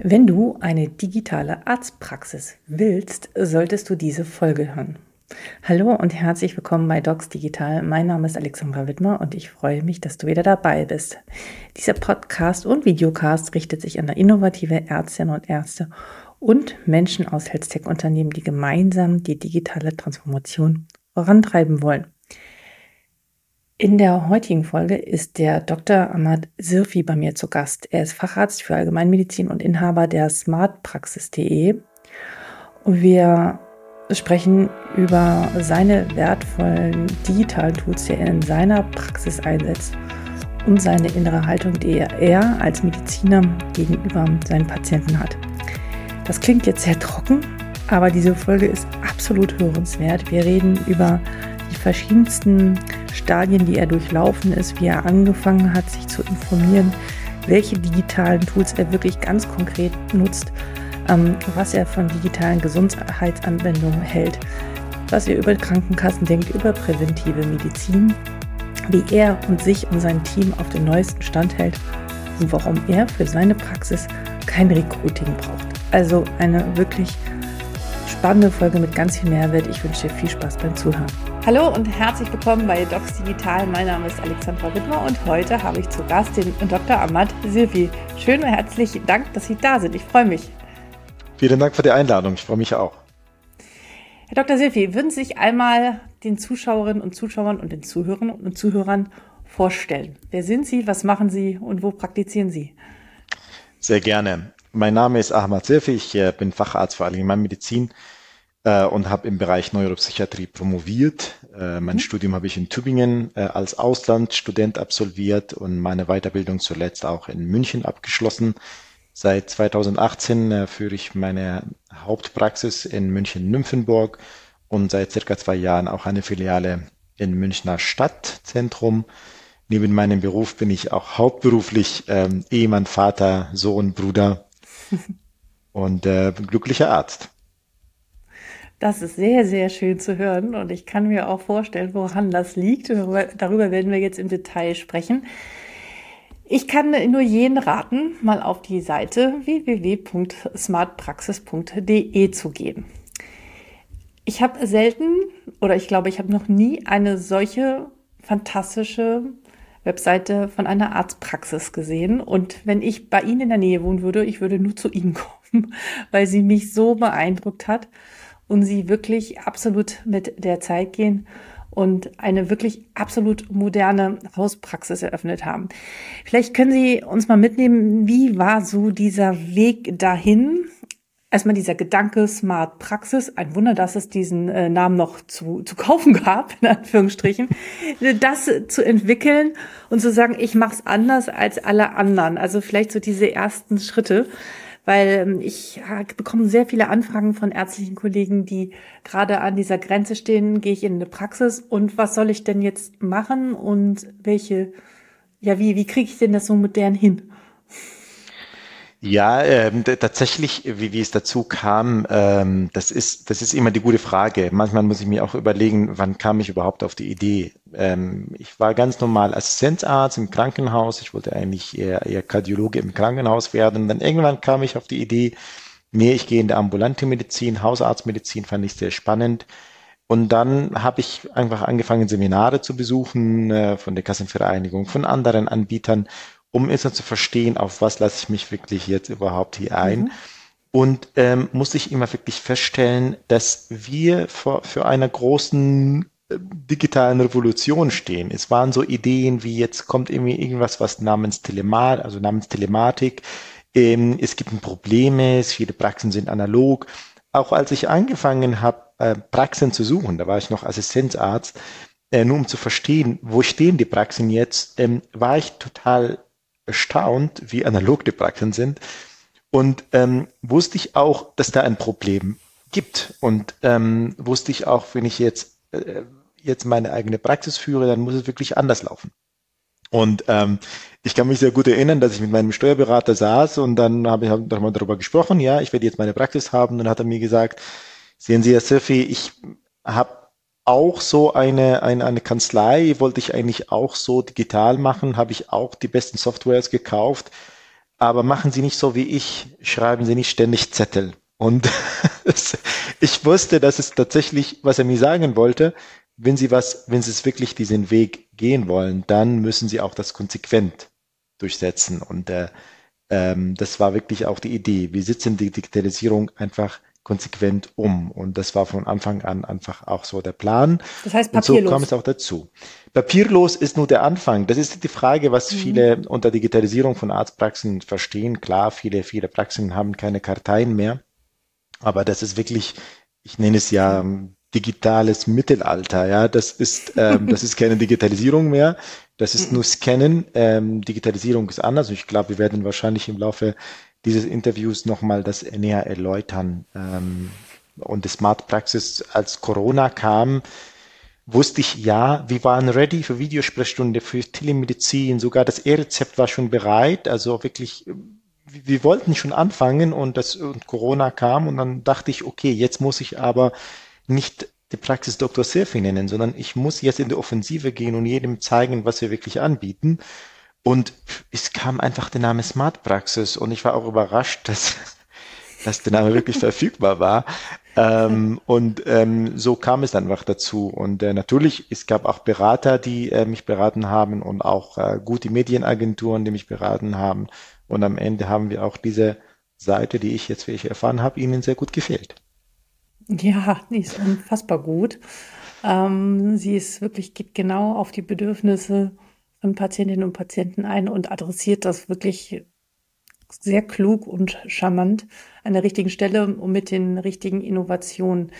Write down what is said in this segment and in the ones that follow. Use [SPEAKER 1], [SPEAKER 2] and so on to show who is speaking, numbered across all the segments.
[SPEAKER 1] Wenn du eine digitale Arztpraxis willst, solltest du diese Folge hören. Hallo und herzlich willkommen bei Docs Digital. Mein Name ist Alexandra Wittmer und ich freue mich, dass du wieder dabei bist. Dieser Podcast und Videocast richtet sich an innovative Ärztinnen und Ärzte und Menschen aus Health-Tech-Unternehmen, die gemeinsam die digitale Transformation vorantreiben wollen. In der heutigen Folge ist der Dr. Ahmad Sirfi bei mir zu Gast. Er ist Facharzt für Allgemeinmedizin und Inhaber der smartpraxis.de. Und wir sprechen über seine wertvollen digitalen Tools, die er in seiner Praxis einsetzt und seine innere Haltung, die er als Mediziner gegenüber seinen Patienten hat. Das klingt jetzt sehr trocken, aber diese Folge ist absolut hörenswert. Wir reden über die verschiedensten Stadien, die er durchlaufen ist, wie er angefangen hat, sich zu informieren, welche digitalen Tools er wirklich ganz konkret nutzt, ähm, was er von digitalen Gesundheitsanwendungen hält, was er über Krankenkassen denkt, über präventive Medizin, wie er und sich und sein Team auf den neuesten Stand hält und warum er für seine Praxis kein Recruiting braucht. Also eine wirklich spannende Folge mit ganz viel Mehrwert. Ich wünsche dir viel Spaß beim Zuhören. Hallo und herzlich willkommen bei Docs Digital. Mein Name ist Alexandra Wittmer und heute habe ich zu Gast den Dr. Ahmad Silvi. Schön und herzlichen Dank, dass Sie da sind. Ich freue mich.
[SPEAKER 2] Vielen Dank für die Einladung. Ich freue mich auch.
[SPEAKER 1] Herr Dr. Silvi, würden Sie sich einmal den Zuschauerinnen und Zuschauern und den Zuhörern und Zuhörern vorstellen? Wer sind Sie, was machen Sie und wo praktizieren Sie?
[SPEAKER 2] Sehr gerne. Mein Name ist Ahmad Silvi. Ich äh, bin Facharzt für Allgemeinmedizin äh, und habe im Bereich Neuropsychiatrie promoviert. Äh, mein mhm. Studium habe ich in Tübingen äh, als Auslandsstudent absolviert und meine Weiterbildung zuletzt auch in München abgeschlossen. Seit 2018 äh, führe ich meine Hauptpraxis in München-Nymphenburg und seit circa zwei Jahren auch eine Filiale in Münchner Stadtzentrum. Neben meinem Beruf bin ich auch hauptberuflich ähm, Ehemann, Vater, Sohn, Bruder und äh, glücklicher Arzt.
[SPEAKER 1] Das ist sehr, sehr schön zu hören und ich kann mir auch vorstellen, woran das liegt. Darüber, werden wir jetzt im Detail sprechen. Ich kann nur jeden raten, mal auf die Seite www.smartpraxis.de zu gehen. Ich habe selten oder ich glaube, ich habe noch nie eine solche fantastische Webseite von einer Arztpraxis gesehen. Und wenn ich bei Ihnen in der Nähe wohnen würde, ich würde nur zu Ihnen kommen, weil sie mich so beeindruckt hat und sie wirklich absolut mit der Zeit gehen und eine wirklich absolut moderne Hauspraxis eröffnet haben. Vielleicht können Sie uns mal mitnehmen, wie war so dieser Weg dahin? Erstmal dieser Gedanke Smart Praxis. Ein Wunder, dass es diesen äh, Namen noch zu, zu kaufen gab, in Anführungsstrichen. Das zu entwickeln und zu sagen, ich mache es anders als alle anderen. Also vielleicht so diese ersten Schritte weil ähm, ich bekomme sehr viele Anfragen von ärztlichen Kollegen, die gerade an dieser Grenze stehen, gehe ich in eine Praxis? Und was soll ich denn jetzt machen? Und welche, ja, wie, wie kriege ich denn das so modern hin?
[SPEAKER 2] Ja, ähm, tatsächlich, wie, wie es dazu kam, ähm, das ist, das ist immer die gute Frage. Manchmal muss ich mir auch überlegen, wann kam ich überhaupt auf die Idee. Ähm, ich war ganz normal Assistenzarzt im Krankenhaus. Ich wollte eigentlich eher, eher Kardiologe im Krankenhaus werden. Dann irgendwann kam ich auf die Idee, nee, ich gehe in der ambulante Medizin, Hausarztmedizin fand ich sehr spannend. Und dann habe ich einfach angefangen, Seminare zu besuchen äh, von der Kassenvereinigung, von anderen Anbietern um es dann zu verstehen, auf was lasse ich mich wirklich jetzt überhaupt hier ein. Mhm. Und ähm, muss ich immer wirklich feststellen, dass wir vor, für einer großen äh, digitalen Revolution stehen. Es waren so Ideen wie jetzt kommt irgendwie irgendwas, was namens Telemat, also namens Telematik. Ähm, es gibt Probleme, viele Praxen sind analog. Auch als ich angefangen habe, äh, Praxen zu suchen, da war ich noch Assistenzarzt, äh, nur um zu verstehen, wo stehen die Praxen jetzt, ähm, war ich total erstaunt, wie analog die Praxen sind und ähm, wusste ich auch, dass da ein Problem gibt und ähm, wusste ich auch, wenn ich jetzt äh, jetzt meine eigene Praxis führe, dann muss es wirklich anders laufen. Und ähm, ich kann mich sehr gut erinnern, dass ich mit meinem Steuerberater saß und dann habe ich hab darüber gesprochen, ja, ich werde jetzt meine Praxis haben. Und dann hat er mir gesagt, sehen Sie, Herr Sirfi, ich habe auch so eine, eine, eine Kanzlei, wollte ich eigentlich auch so digital machen, habe ich auch die besten Softwares gekauft. aber machen Sie nicht so wie ich, schreiben Sie nicht ständig Zettel. Und ich wusste, dass es tatsächlich, was er mir sagen wollte, wenn Sie was, wenn Sie es wirklich diesen Weg gehen wollen, dann müssen Sie auch das konsequent durchsetzen. Und äh, ähm, das war wirklich auch die Idee. Wir setzen die Digitalisierung einfach konsequent um. Und das war von Anfang an einfach auch so der Plan.
[SPEAKER 1] Das heißt papierlos.
[SPEAKER 2] Und so kam es auch dazu. Papierlos ist nur der Anfang. Das ist die Frage, was mhm. viele unter Digitalisierung von Arztpraxen verstehen. Klar, viele, viele Praxen haben keine Karteien mehr. Aber das ist wirklich, ich nenne es ja digitales Mittelalter. Ja, das ist, ähm, das ist keine Digitalisierung mehr. Das ist nur Scannen. Ähm, Digitalisierung ist anders. Ich glaube, wir werden wahrscheinlich im Laufe dieses Interviews nochmal das näher erläutern. Ähm, und die Smart Praxis, als Corona kam, wusste ich, ja, wir waren ready für Videosprechstunde, für Telemedizin, sogar das E-Rezept war schon bereit, also wirklich, wir wollten schon anfangen und das und Corona kam und dann dachte ich, okay, jetzt muss ich aber nicht die Praxis Dr. Surfing nennen, sondern ich muss jetzt in die Offensive gehen und jedem zeigen, was wir wirklich anbieten. Und es kam einfach der Name Smart Praxis und ich war auch überrascht, dass, dass der Name wirklich verfügbar war. Ähm, und ähm, so kam es dann einfach dazu. Und äh, natürlich, es gab auch Berater, die äh, mich beraten haben und auch äh, gute Medienagenturen, die mich beraten haben. Und am Ende haben wir auch diese Seite, die ich jetzt, wie ich erfahren habe, ihnen sehr gut gefällt.
[SPEAKER 1] Ja, die ist unfassbar gut. Ähm, sie ist wirklich, geht genau auf die Bedürfnisse Patientinnen und Patienten ein und adressiert das wirklich sehr klug und charmant an der richtigen Stelle und mit den richtigen Innovationen,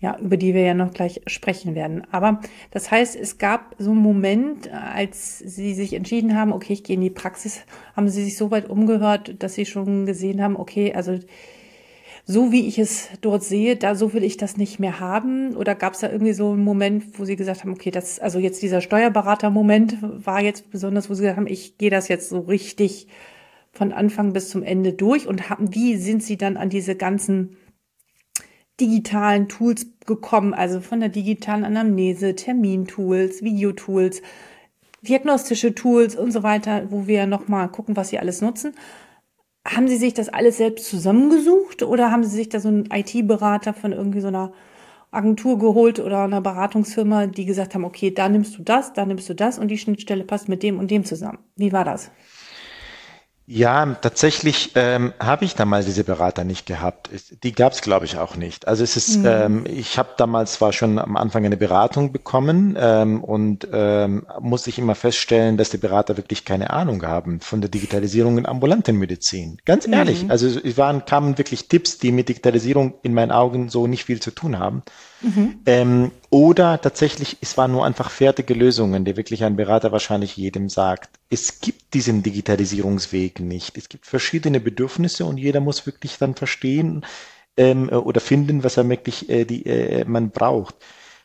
[SPEAKER 1] ja, über die wir ja noch gleich sprechen werden. Aber das heißt, es gab so einen Moment, als Sie sich entschieden haben, okay, ich gehe in die Praxis, haben Sie sich so weit umgehört, dass Sie schon gesehen haben, okay, also so wie ich es dort sehe, da so will ich das nicht mehr haben? Oder gab es da irgendwie so einen Moment, wo Sie gesagt haben, okay, das, also jetzt dieser Steuerberater-Moment war jetzt besonders, wo Sie gesagt haben, ich gehe das jetzt so richtig von Anfang bis zum Ende durch und haben, wie sind Sie dann an diese ganzen digitalen Tools gekommen, also von der digitalen Anamnese, Termintools, Videotools, diagnostische Tools und so weiter, wo wir nochmal gucken, was Sie alles nutzen. Haben Sie sich das alles selbst zusammengesucht oder haben Sie sich da so einen IT-Berater von irgendwie so einer Agentur geholt oder einer Beratungsfirma, die gesagt haben, okay, da nimmst du das, da nimmst du das und die Schnittstelle passt mit dem und dem zusammen. Wie war das?
[SPEAKER 2] Ja, tatsächlich ähm, habe ich damals diese Berater nicht gehabt. Die gab es, glaube ich, auch nicht. Also es ist, mhm. ähm, ich habe damals zwar schon am Anfang eine Beratung bekommen ähm, und ähm, muss ich immer feststellen, dass die Berater wirklich keine Ahnung haben von der Digitalisierung in ambulanten Medizin. Ganz ehrlich, mhm. also es waren, kamen wirklich Tipps, die mit Digitalisierung in meinen Augen so nicht viel zu tun haben. Mhm. Ähm, oder tatsächlich, es waren nur einfach fertige Lösungen, die wirklich ein Berater wahrscheinlich jedem sagt. Es gibt diesen Digitalisierungsweg nicht. Es gibt verschiedene Bedürfnisse und jeder muss wirklich dann verstehen ähm, oder finden, was er wirklich äh, die, äh, man braucht.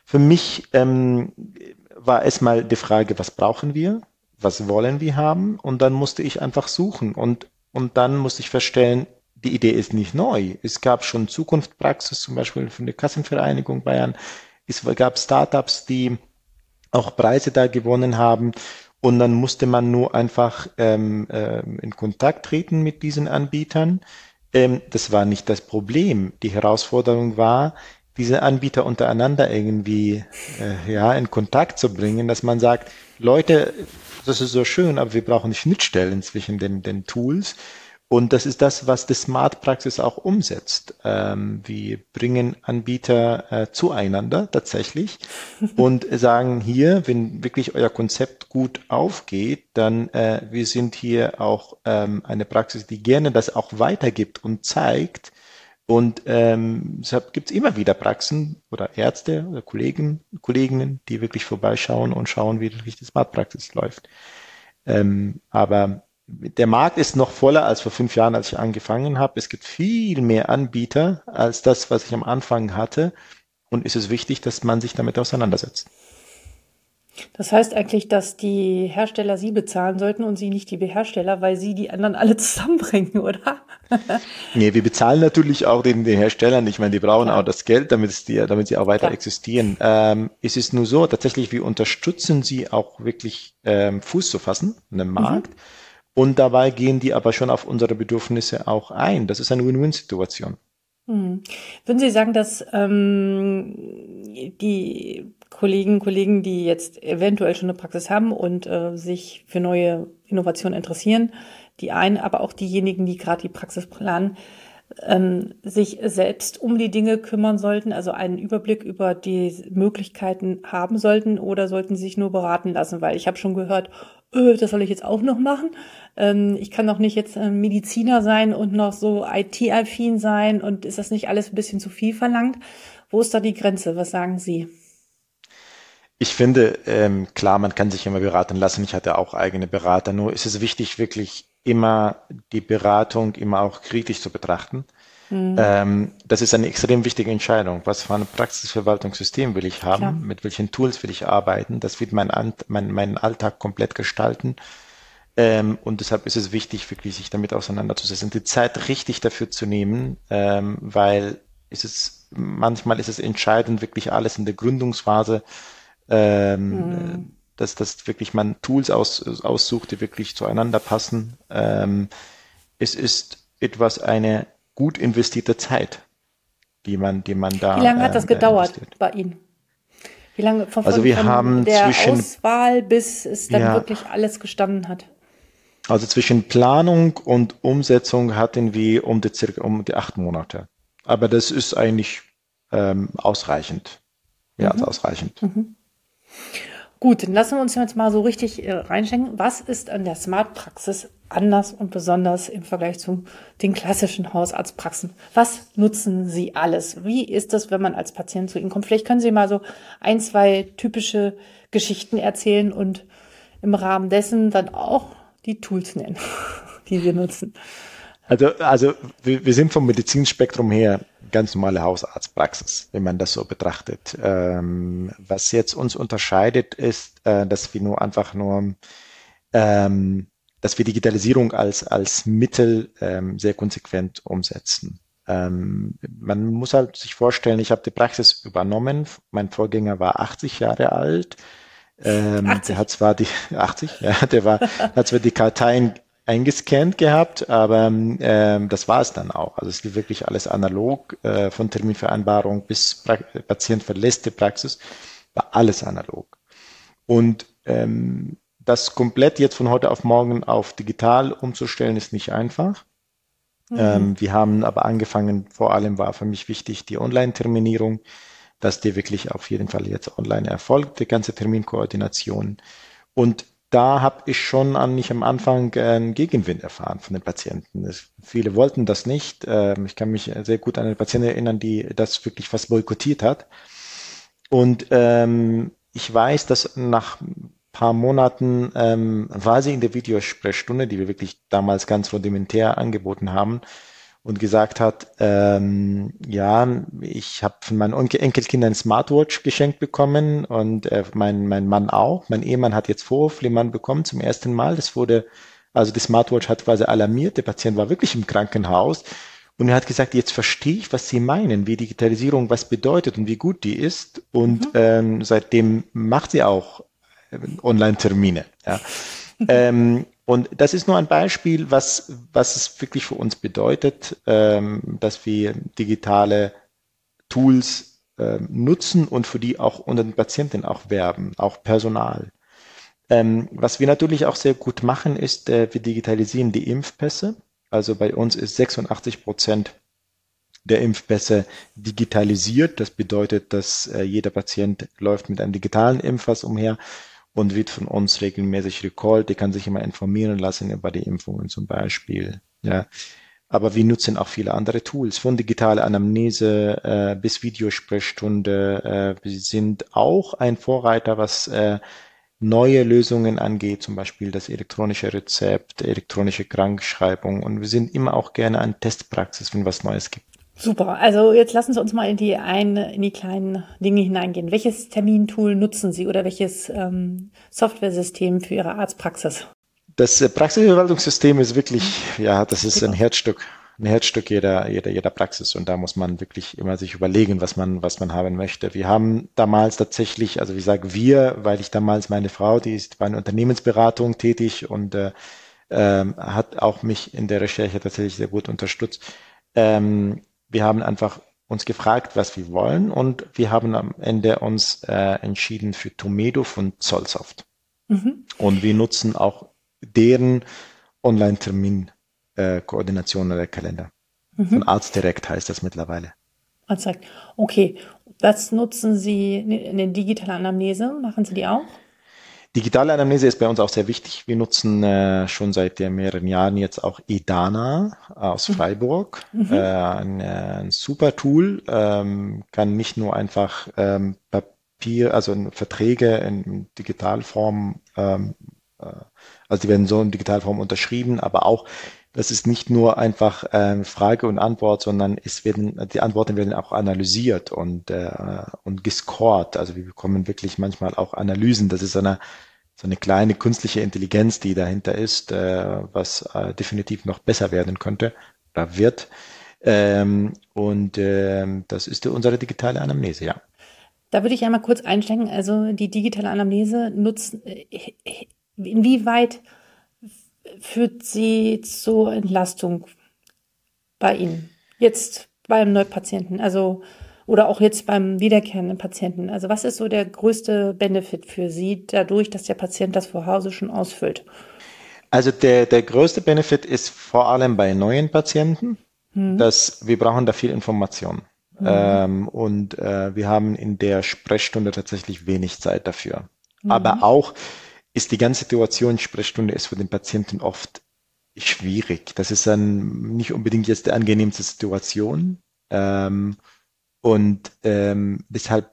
[SPEAKER 2] Für mich ähm, war erstmal die Frage, was brauchen wir? Was wollen wir haben? Und dann musste ich einfach suchen und, und dann musste ich feststellen, die Idee ist nicht neu. Es gab schon Zukunftspraxis, zum Beispiel von der Kassenvereinigung Bayern. Es gab Startups, die auch Preise da gewonnen haben. Und dann musste man nur einfach ähm, äh, in Kontakt treten mit diesen Anbietern. Ähm, das war nicht das Problem. Die Herausforderung war, diese Anbieter untereinander irgendwie äh, ja in Kontakt zu bringen, dass man sagt, Leute, das ist so schön, aber wir brauchen Schnittstellen zwischen den, den Tools. Und das ist das, was die Smart Praxis auch umsetzt. Ähm, wir bringen Anbieter äh, zueinander tatsächlich und sagen hier, wenn wirklich euer Konzept gut aufgeht, dann äh, wir sind hier auch ähm, eine Praxis, die gerne das auch weitergibt und zeigt. Und ähm, deshalb gibt es immer wieder Praxen oder Ärzte oder Kollegen, Kolleginnen, die wirklich vorbeischauen und schauen, wie wirklich die Smart Praxis läuft. Ähm, aber der Markt ist noch voller als vor fünf Jahren, als ich angefangen habe. Es gibt viel mehr Anbieter als das, was ich am Anfang hatte. Und ist es wichtig, dass man sich damit auseinandersetzt.
[SPEAKER 1] Das heißt eigentlich, dass die Hersteller Sie bezahlen sollten und Sie nicht die Hersteller, weil Sie die anderen alle zusammenbringen, oder?
[SPEAKER 2] nee, wir bezahlen natürlich auch den, den Herstellern. Ich meine, die brauchen Klar. auch das Geld, damit, die, damit sie auch weiter Klar. existieren. Ähm, es ist nur so, tatsächlich, wir unterstützen sie auch wirklich ähm, Fuß zu fassen in dem Markt. Mhm Und dabei gehen die aber schon auf unsere Bedürfnisse auch ein. Das ist eine Win-Win-Situation.
[SPEAKER 1] Hm. Würden Sie sagen, dass ähm, die Kollegen, Kollegen, die jetzt eventuell schon eine Praxis haben und äh, sich für neue Innovationen interessieren, die einen, aber auch diejenigen, die gerade die Praxis planen, ähm, sich selbst um die Dinge kümmern sollten, also einen Überblick über die Möglichkeiten haben sollten oder sollten sie sich nur beraten lassen, weil ich habe schon gehört, öh, das soll ich jetzt auch noch machen. Ähm, ich kann doch nicht jetzt äh, Mediziner sein und noch so IT-affin sein und ist das nicht alles ein bisschen zu viel verlangt? Wo ist da die Grenze? Was sagen Sie?
[SPEAKER 2] Ich finde, ähm, klar, man kann sich immer beraten lassen. Ich hatte auch eigene Berater. Nur ist es wichtig, wirklich immer die Beratung immer auch kritisch zu betrachten. Mhm. Ähm, das ist eine extrem wichtige Entscheidung. Was für ein Praxisverwaltungssystem will ich haben? Klar. Mit welchen Tools will ich arbeiten? Das wird mein, mein, meinen Alltag komplett gestalten. Ähm, und deshalb ist es wichtig, wirklich sich damit auseinanderzusetzen, die Zeit richtig dafür zu nehmen, ähm, weil es ist, manchmal ist es entscheidend, wirklich alles in der Gründungsphase ähm, mhm. dass, dass wirklich man Tools aus, aussucht, die wirklich zueinander passen. Ähm, es ist etwas eine gut investierte Zeit, die man, die man da.
[SPEAKER 1] Wie lange hat das ähm, gedauert investiert. bei Ihnen? Wie lange
[SPEAKER 2] von, also wir von haben der zwischen,
[SPEAKER 1] Auswahl bis es dann ja, wirklich alles gestanden hat?
[SPEAKER 2] Also zwischen Planung und Umsetzung hatten wir um die, circa, um die acht Monate. Aber das ist eigentlich ähm, ausreichend. Ja, mhm. ausreichend. Mhm.
[SPEAKER 1] Gut, dann lassen wir uns jetzt mal so richtig äh, reinschenken. Was ist an der Smart Praxis anders und besonders im Vergleich zu den klassischen Hausarztpraxen? Was nutzen Sie alles? Wie ist das, wenn man als Patient zu Ihnen kommt? Vielleicht können Sie mal so ein, zwei typische Geschichten erzählen und im Rahmen dessen dann auch die Tools nennen, die wir nutzen.
[SPEAKER 2] Also, also wir sind vom Medizinspektrum her ganz normale Hausarztpraxis, wenn man das so betrachtet. Ähm, was jetzt uns unterscheidet, ist, äh, dass wir nur einfach nur, ähm, dass wir Digitalisierung als, als Mittel ähm, sehr konsequent umsetzen. Ähm, man muss halt sich vorstellen, ich habe die Praxis übernommen. Mein Vorgänger war 80 Jahre alt. Ähm, der hat zwar die 80, ja, der war, hat zwar die Karteien eingescannt gehabt, aber ähm, das war es dann auch. Also es lief wirklich alles analog, äh, von Terminvereinbarung bis pra Patient verlässt die Praxis, war alles analog. Und ähm, das komplett jetzt von heute auf morgen auf digital umzustellen, ist nicht einfach. Mhm. Ähm, wir haben aber angefangen, vor allem war für mich wichtig die Online-Terminierung, dass die wirklich auf jeden Fall jetzt online erfolgt, die ganze Terminkoordination. Und da habe ich schon an, nicht am Anfang einen Gegenwind erfahren von den Patienten. Es, viele wollten das nicht. Ähm, ich kann mich sehr gut an eine Patientin erinnern, die das wirklich fast boykottiert hat. Und ähm, ich weiß, dass nach ein paar Monaten ähm, war sie in der Videosprechstunde, die wir wirklich damals ganz rudimentär angeboten haben, und gesagt hat, ähm, ja, ich habe von meinen Enkelkindern ein Smartwatch geschenkt bekommen und äh, mein, mein Mann auch. Mein Ehemann hat jetzt Vorhofflimmern bekommen zum ersten Mal. Das wurde, also die Smartwatch hat quasi alarmiert. Der Patient war wirklich im Krankenhaus und er hat gesagt, jetzt verstehe ich, was Sie meinen, wie Digitalisierung was bedeutet und wie gut die ist. Und mhm. ähm, seitdem macht sie auch äh, Online-Termine. Ja. ähm, und das ist nur ein Beispiel, was, was es wirklich für uns bedeutet, ähm, dass wir digitale Tools äh, nutzen und für die auch unter den Patienten auch werben, auch Personal. Ähm, was wir natürlich auch sehr gut machen, ist, äh, wir digitalisieren die Impfpässe. Also bei uns ist 86 Prozent der Impfpässe digitalisiert. Das bedeutet, dass äh, jeder Patient läuft mit einem digitalen Impfpass umher und wird von uns regelmäßig recalled. Die kann sich immer informieren lassen über die Impfungen zum Beispiel. Ja. Aber wir nutzen auch viele andere Tools, von digitale Anamnese äh, bis Videosprechstunde. Äh, wir sind auch ein Vorreiter, was äh, neue Lösungen angeht, zum Beispiel das elektronische Rezept, elektronische Krankschreibung. Und wir sind immer auch gerne an Testpraxis, wenn was Neues gibt.
[SPEAKER 1] Super. Also jetzt lassen Sie uns mal in die ein, in die kleinen Dinge hineingehen. Welches Termintool nutzen Sie oder welches ähm, Softwaresystem für Ihre Arztpraxis?
[SPEAKER 2] Das äh, Praxisverwaltungssystem ist wirklich, ja, das ist Super. ein Herzstück, ein Herzstück jeder, jeder, jeder Praxis und da muss man wirklich immer sich überlegen, was man, was man haben möchte. Wir haben damals tatsächlich, also wie sage wir, weil ich damals meine Frau, die ist bei einer Unternehmensberatung tätig und äh, ähm, hat auch mich in der Recherche tatsächlich sehr gut unterstützt. Ähm, wir haben einfach uns gefragt, was wir wollen und wir haben am Ende uns äh, entschieden für Tomedo von Zollsoft. Mhm. Und wir nutzen auch deren Online-Termin-Koordination äh, oder Kalender. Mhm. Von Arztdirekt heißt das mittlerweile.
[SPEAKER 1] Arztdirekt. Okay. Was nutzen Sie in der digitalen Anamnese? Machen Sie die auch?
[SPEAKER 2] Digitale Anamnese ist bei uns auch sehr wichtig. Wir nutzen äh, schon seit mehreren Jahren jetzt auch EDANA aus mhm. Freiburg. Mhm. Äh, ein, äh, ein, super Tool, ähm, kann nicht nur einfach ähm, Papier, also Verträge in Digitalform, ähm, äh, also die werden so in Digitalform unterschrieben, aber auch das ist nicht nur einfach ähm, Frage und Antwort, sondern es werden die Antworten werden auch analysiert und äh, und gescored. Also wir bekommen wirklich manchmal auch Analysen. Das ist eine so eine kleine künstliche Intelligenz, die dahinter ist, äh, was äh, definitiv noch besser werden könnte oder wird. Ähm, und äh, das ist unsere digitale Anamnese, ja.
[SPEAKER 1] Da würde ich einmal kurz einsteigen. Also die digitale Anamnese nutzen, äh, inwieweit führt sie zur Entlastung bei Ihnen? Jetzt beim Neupatienten, also oder auch jetzt beim wiederkehrenden Patienten. Also was ist so der größte Benefit für Sie dadurch, dass der Patient das vor Hause schon ausfüllt?
[SPEAKER 2] Also der, der größte Benefit ist vor allem bei neuen Patienten, hm. dass wir brauchen da viel Information. Hm. Ähm, und äh, wir haben in der Sprechstunde tatsächlich wenig Zeit dafür. Hm. Aber auch ist die ganze Situation Sprechstunde ist für den Patienten oft schwierig. Das ist dann nicht unbedingt jetzt die angenehmste Situation. Ähm, und ähm, deshalb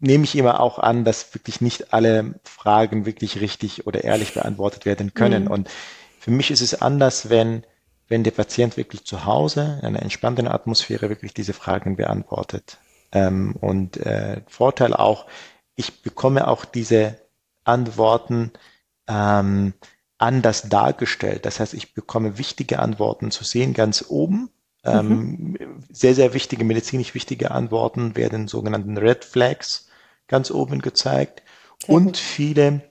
[SPEAKER 2] nehme ich immer auch an, dass wirklich nicht alle Fragen wirklich richtig oder ehrlich beantwortet werden können. Mhm. Und für mich ist es anders, wenn, wenn der Patient wirklich zu Hause in einer entspannten Atmosphäre wirklich diese Fragen beantwortet. Ähm, und äh, Vorteil auch, ich bekomme auch diese Antworten ähm, anders dargestellt. Das heißt, ich bekomme wichtige Antworten zu sehen ganz oben. Ähm, mhm. Sehr, sehr wichtige, medizinisch wichtige Antworten werden sogenannten Red Flags ganz oben gezeigt. Sehr und gut. viele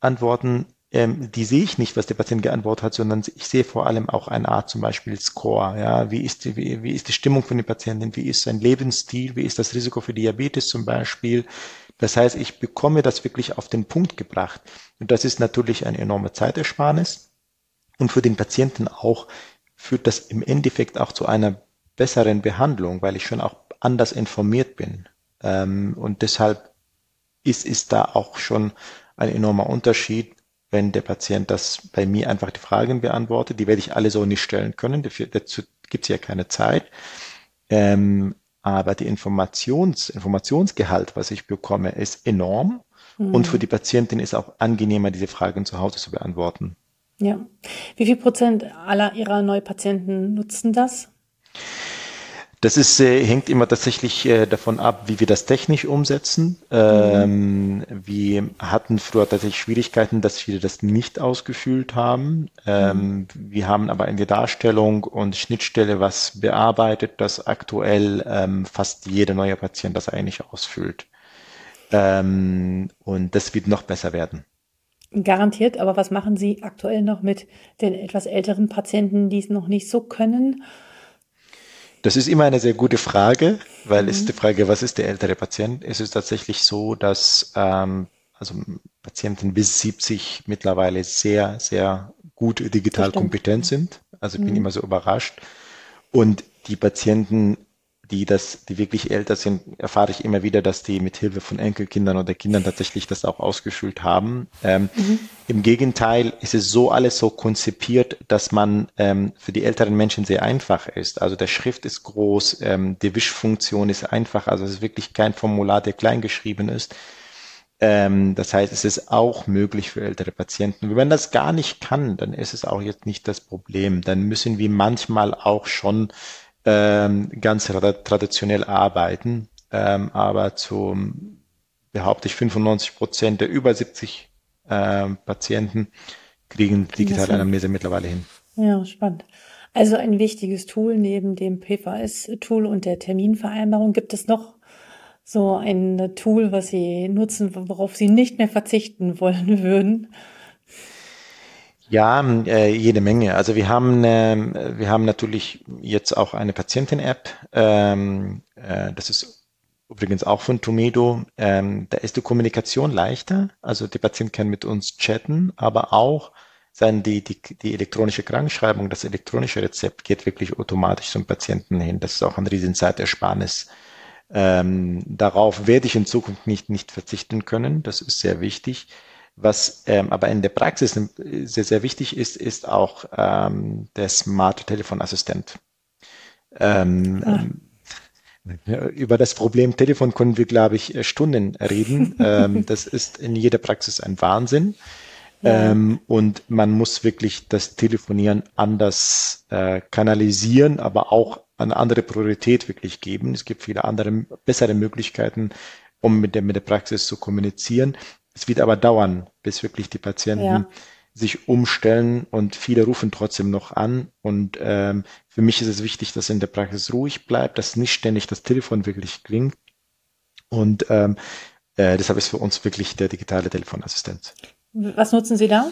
[SPEAKER 2] Antworten, ähm, die sehe ich nicht, was der Patient geantwortet hat, sondern ich sehe vor allem auch eine Art zum Beispiel Score. Ja, wie ist die, wie, wie ist die Stimmung von den Patienten? Wie ist sein Lebensstil? Wie ist das Risiko für Diabetes zum Beispiel? Das heißt, ich bekomme das wirklich auf den Punkt gebracht. Und das ist natürlich eine enorme Zeitersparnis. Und für den Patienten auch führt das im Endeffekt auch zu einer besseren Behandlung, weil ich schon auch anders informiert bin. Ähm, und deshalb ist, ist da auch schon ein enormer Unterschied, wenn der Patient das bei mir einfach die Fragen beantwortet. Die werde ich alle so nicht stellen können. Dafür, dazu gibt es ja keine Zeit. Ähm, aber die Informations, Informationsgehalt, was ich bekomme, ist enorm. Mhm. Und für die Patientin ist auch angenehmer, diese Fragen zu Hause zu beantworten.
[SPEAKER 1] Ja. Wie viel Prozent aller Ihrer Neupatienten nutzen das?
[SPEAKER 2] Das ist, äh, hängt immer tatsächlich äh, davon ab, wie wir das technisch umsetzen. Ähm, mhm. Wir hatten früher tatsächlich Schwierigkeiten, dass wir das nicht ausgefüllt haben. Ähm, mhm. Wir haben aber in der Darstellung und Schnittstelle was bearbeitet, dass aktuell ähm, fast jeder neue Patient das eigentlich ausfüllt. Ähm, und das wird noch besser werden.
[SPEAKER 1] Garantiert, aber was machen Sie aktuell noch mit den etwas älteren Patienten, die es noch nicht so können?
[SPEAKER 2] Das ist immer eine sehr gute Frage, weil mhm. ist die Frage, was ist der ältere Patient? Es ist tatsächlich so, dass ähm, also Patienten bis 70 mittlerweile sehr, sehr gut digital kompetent sind. Also ich mhm. bin immer so überrascht. Und die Patienten die das, die wirklich älter sind, erfahre ich immer wieder, dass die mit Hilfe von Enkelkindern oder Kindern tatsächlich das auch ausgeschult haben. Ähm, mhm. Im Gegenteil ist es so alles so konzipiert, dass man ähm, für die älteren Menschen sehr einfach ist. Also der Schrift ist groß, ähm, die Wischfunktion ist einfach, also es ist wirklich kein Formular, der klein geschrieben ist. Ähm, das heißt, es ist auch möglich für ältere Patienten. Wenn man das gar nicht kann, dann ist es auch jetzt nicht das Problem. Dann müssen wir manchmal auch schon ähm, ganz traditionell arbeiten, ähm, aber zum, behaupte ich, 95 Prozent der über 70 ähm, Patienten kriegen digitale Anamnese mittlerweile hin.
[SPEAKER 1] Ja, spannend. Also ein wichtiges Tool neben dem PVS-Tool und der Terminvereinbarung. Gibt es noch so ein Tool, was Sie nutzen, worauf Sie nicht mehr verzichten wollen würden?
[SPEAKER 2] Ja, äh, jede Menge. Also wir haben, äh, wir haben natürlich jetzt auch eine Patienten-App. Ähm, äh, das ist übrigens auch von Tomedo. Ähm, da ist die Kommunikation leichter. Also der Patient kann mit uns chatten, aber auch sein, die, die, die elektronische Krankschreibung, das elektronische Rezept geht wirklich automatisch zum Patienten hin. Das ist auch ein Riesenzeitersparnis. Ähm, darauf werde ich in Zukunft nicht, nicht verzichten können. Das ist sehr wichtig. Was ähm, aber in der Praxis sehr, sehr wichtig ist, ist auch ähm, der Smart Telefonassistent. Ähm, ah. Ähm, über das Problem Telefon können wir, glaube ich, äh, Stunden reden. ähm, das ist in jeder Praxis ein Wahnsinn. Ja. Ähm, und man muss wirklich das Telefonieren anders äh, kanalisieren, aber auch eine andere Priorität wirklich geben. Es gibt viele andere, bessere Möglichkeiten, um mit der, mit der Praxis zu kommunizieren. Es wird aber dauern, bis wirklich die Patienten ja. sich umstellen und viele rufen trotzdem noch an. Und ähm, für mich ist es wichtig, dass in der Praxis ruhig bleibt, dass nicht ständig das Telefon wirklich klingt. Und ähm, äh, deshalb ist für uns wirklich der digitale Telefonassistent.
[SPEAKER 1] Was nutzen Sie da?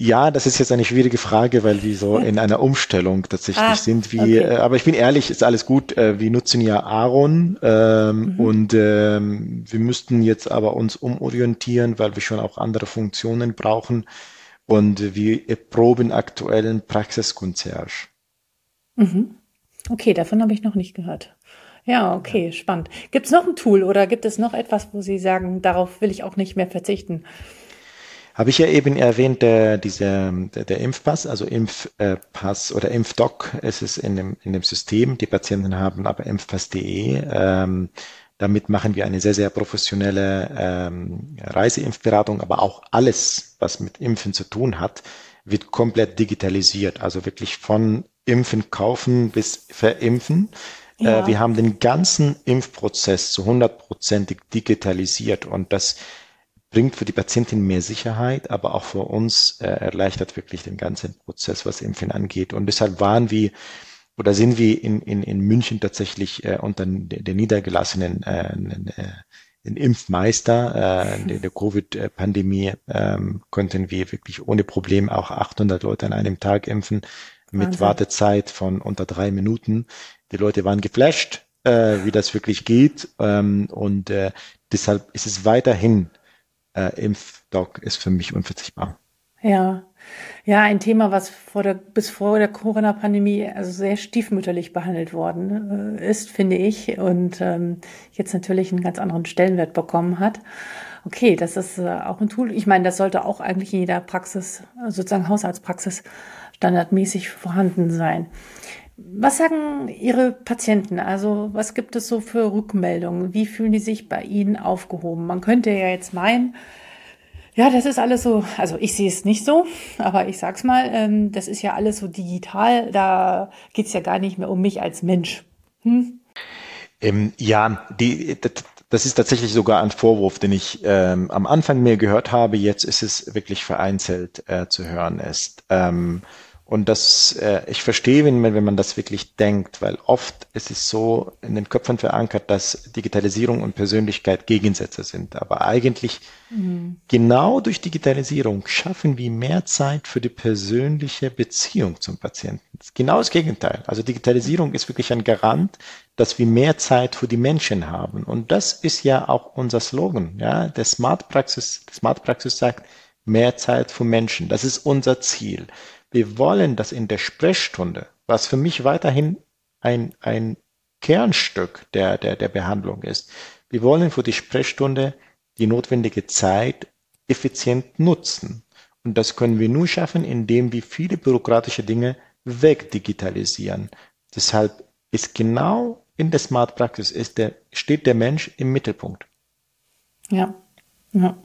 [SPEAKER 2] Ja, das ist jetzt eine schwierige Frage, weil wir so in einer Umstellung tatsächlich ah, sind. Wie, okay. äh, aber ich bin ehrlich, ist alles gut. Äh, wir nutzen ja Aaron ähm, mhm. und ähm, wir müssten jetzt aber uns umorientieren, weil wir schon auch andere Funktionen brauchen und wir proben aktuell ein Praxiskonzerge.
[SPEAKER 1] Mhm. Okay, davon habe ich noch nicht gehört. Ja, okay, ja. spannend. Gibt es noch ein Tool oder gibt es noch etwas, wo Sie sagen, darauf will ich auch nicht mehr verzichten?
[SPEAKER 2] Habe ich ja eben erwähnt, der, dieser, der, der Impfpass, also Impfpass oder Impfdoc ist es in dem, in dem System. Die Patienten haben aber impfpass.de. Ähm, damit machen wir eine sehr, sehr professionelle ähm, Reiseimpfberatung, aber auch alles, was mit Impfen zu tun hat, wird komplett digitalisiert. Also wirklich von Impfen kaufen bis verimpfen. Äh, ja. Äh, wir haben den ganzen Impfprozess zu hundertprozentig digitalisiert und das bringt für die Patientin mehr Sicherheit, aber auch für uns äh, erleichtert wirklich den ganzen Prozess, was Impfen angeht. Und deshalb waren wir oder sind wir in, in, in München tatsächlich äh, unter den niedergelassenen äh, äh, den Impfmeister äh, in der Covid-Pandemie ähm, konnten wir wirklich ohne Problem auch 800 Leute an einem Tag impfen mit Wahnsinn. Wartezeit von unter drei Minuten. Die Leute waren geflasht, äh, wie das wirklich geht ähm, und äh, deshalb ist es weiterhin äh, Impfdoc ist für mich unverzichtbar.
[SPEAKER 1] Ja, ja, ein Thema, was vor der, bis vor der Corona-Pandemie also sehr stiefmütterlich behandelt worden äh, ist, finde ich, und ähm, jetzt natürlich einen ganz anderen Stellenwert bekommen hat. Okay, das ist äh, auch ein Tool. Ich meine, das sollte auch eigentlich in jeder Praxis, sozusagen Hausarztpraxis, standardmäßig vorhanden sein. Was sagen Ihre Patienten? Also was gibt es so für Rückmeldungen? Wie fühlen die sich bei Ihnen aufgehoben? Man könnte ja jetzt meinen, ja, das ist alles so, also ich sehe es nicht so, aber ich sag's mal, ähm, das ist ja alles so digital, da geht's ja gar nicht mehr um mich als Mensch. Hm?
[SPEAKER 2] Ähm, ja, die, das ist tatsächlich sogar ein Vorwurf, den ich ähm, am Anfang mehr gehört habe. Jetzt ist es wirklich vereinzelt äh, zu hören ist. Ähm, und das, äh, ich verstehe, wenn man, wenn man das wirklich denkt, weil oft ist es so in den Köpfen verankert, dass Digitalisierung und Persönlichkeit Gegensätze sind. Aber eigentlich mhm. genau durch Digitalisierung schaffen wir mehr Zeit für die persönliche Beziehung zum Patienten. Genau das Gegenteil. Also Digitalisierung ist wirklich ein Garant, dass wir mehr Zeit für die Menschen haben. Und das ist ja auch unser Slogan. Ja, der Smart Praxis, Smart Praxis sagt mehr Zeit für Menschen. Das ist unser Ziel. Wir wollen, dass in der Sprechstunde, was für mich weiterhin ein, ein Kernstück der, der, der Behandlung ist, wir wollen für die Sprechstunde die notwendige Zeit effizient nutzen. Und das können wir nur schaffen, indem wir viele bürokratische Dinge wegdigitalisieren. Deshalb ist genau in der Smart Praxis ist der, steht der Mensch im Mittelpunkt.
[SPEAKER 1] Ja, ja.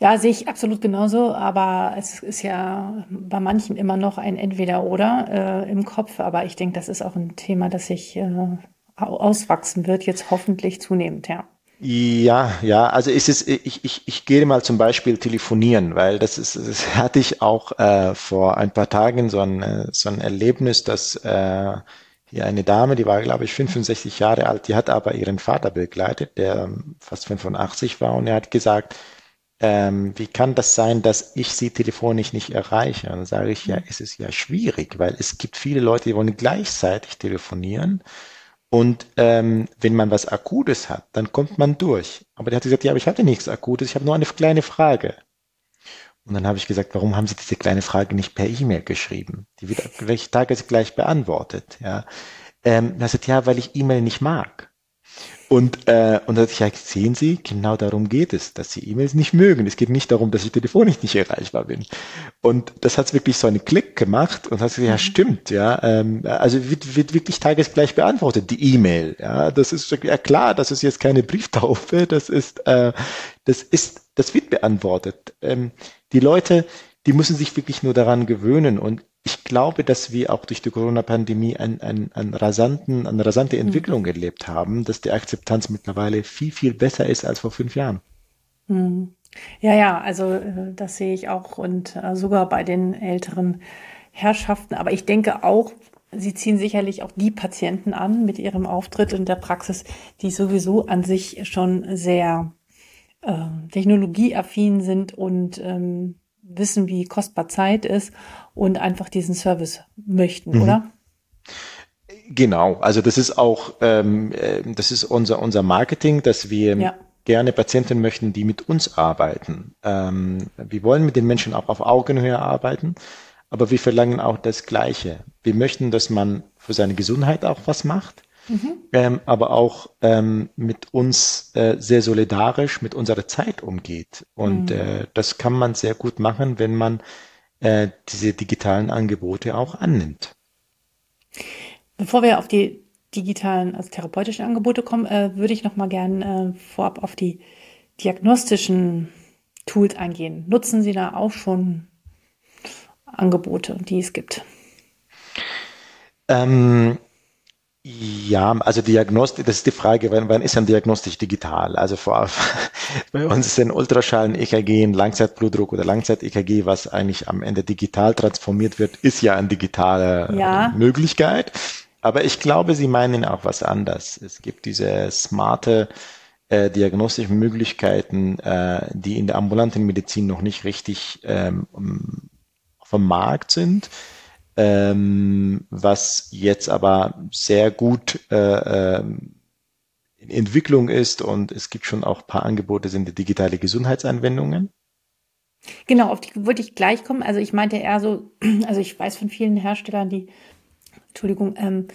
[SPEAKER 1] Ja, sehe ich absolut genauso, aber es ist ja bei manchen immer noch ein Entweder-Oder äh, im Kopf. Aber ich denke, das ist auch ein Thema, das sich äh, auswachsen wird, jetzt hoffentlich zunehmend, ja.
[SPEAKER 2] Ja, ja, also ist es, ich, ich, ich gehe mal zum Beispiel telefonieren, weil das ist, das hatte ich auch äh, vor ein paar Tagen so ein, äh, so ein Erlebnis, dass äh, hier eine Dame, die war, glaube ich, 65 Jahre alt, die hat aber ihren Vater begleitet, der fast 85 war und er hat gesagt, ähm, wie kann das sein, dass ich sie telefonisch nicht erreiche? Und dann sage ich, ja, mhm. es ist ja schwierig, weil es gibt viele Leute, die wollen gleichzeitig telefonieren. Und ähm, wenn man was Akutes hat, dann kommt man durch. Aber der hat gesagt, ja, aber ich hatte nichts Akutes, ich habe nur eine kleine Frage. Und dann habe ich gesagt, warum haben Sie diese kleine Frage nicht per E-Mail geschrieben? Die wird gleich tagesgleich beantwortet. Ja. Ähm, er sagt, ja, weil ich E-Mail nicht mag. Und, äh, und dachte ich, ja, sehen Sie, genau darum geht es, dass Sie E-Mails nicht mögen. Es geht nicht darum, dass ich telefonisch nicht erreichbar bin. Und das hat wirklich so einen Klick gemacht und hat gesagt, ja, mhm. stimmt, ja. Ähm, also wird, wird wirklich tagesgleich beantwortet, die E-Mail. Ja, das ist ja klar, das ist jetzt keine Brieftaufe, das ist, äh, das ist, das wird beantwortet. Ähm, die Leute, die müssen sich wirklich nur daran gewöhnen. Und ich glaube, dass wir auch durch die Corona-Pandemie ein, ein, ein rasanten, eine rasante mhm. Entwicklung mhm. erlebt haben, dass die Akzeptanz mittlerweile viel, viel besser ist als vor fünf Jahren.
[SPEAKER 1] Mhm. Ja, ja, also äh, das sehe ich auch und äh, sogar bei den älteren Herrschaften. Aber ich denke auch, Sie ziehen sicherlich auch die Patienten an mit ihrem Auftritt in der Praxis, die sowieso an sich schon sehr äh, technologieaffin sind und ähm, wissen, wie kostbar Zeit ist und einfach diesen Service möchten, mhm. oder?
[SPEAKER 2] Genau, also das ist auch, ähm, äh, das ist unser, unser Marketing, dass wir ja. gerne Patienten möchten, die mit uns arbeiten. Ähm, wir wollen mit den Menschen auch auf Augenhöhe arbeiten, aber wir verlangen auch das Gleiche. Wir möchten, dass man für seine Gesundheit auch was macht mhm. ähm, aber auch ähm, mit uns äh, sehr solidarisch mit unserer Zeit umgeht. Und mhm. äh, das kann man sehr gut machen, wenn man äh, diese digitalen Angebote auch annimmt.
[SPEAKER 1] Bevor wir auf die digitalen, also therapeutischen Angebote kommen, äh, würde ich noch mal gerne äh, vorab auf die diagnostischen Tools eingehen. Nutzen Sie da auch schon Angebote, die es gibt?
[SPEAKER 2] Ähm, ja, also Diagnostik, das ist die Frage, wann, wann ist ein Diagnostisch digital? Also vor, bei uns ist ein Ultraschall, ein EKG, ein Langzeitblutdruck oder Langzeit-EKG, was eigentlich am Ende digital transformiert wird, ist ja eine digitale ja. Möglichkeit. Aber ich glaube, Sie meinen auch was anderes. Es gibt diese smarte äh, diagnostischen Möglichkeiten, äh, die in der ambulanten Medizin noch nicht richtig ähm, dem Markt sind ähm, was jetzt aber sehr gut äh, ähm, in Entwicklung ist und es gibt schon auch ein paar Angebote, sind die digitale Gesundheitsanwendungen.
[SPEAKER 1] Genau, auf die würde ich gleich kommen. Also ich meinte eher so, also ich weiß von vielen Herstellern, die, Entschuldigung, ähm,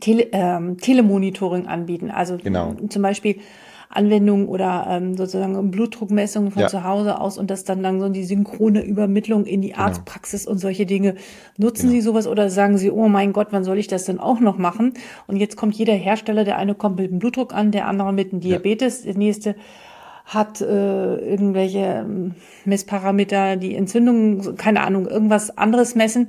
[SPEAKER 1] Tele, ähm, Telemonitoring anbieten. Also genau. zum Beispiel Anwendungen oder ähm, sozusagen Blutdruckmessungen von ja. zu Hause aus und das dann langsam die synchrone Übermittlung in die genau. Arztpraxis und solche Dinge. Nutzen genau. Sie sowas oder sagen Sie, oh mein Gott, wann soll ich das denn auch noch machen? Und jetzt kommt jeder Hersteller, der eine kommt mit dem Blutdruck an, der andere mit dem Diabetes, ja. der nächste hat äh, irgendwelche ähm, Messparameter, die Entzündungen, keine Ahnung, irgendwas anderes messen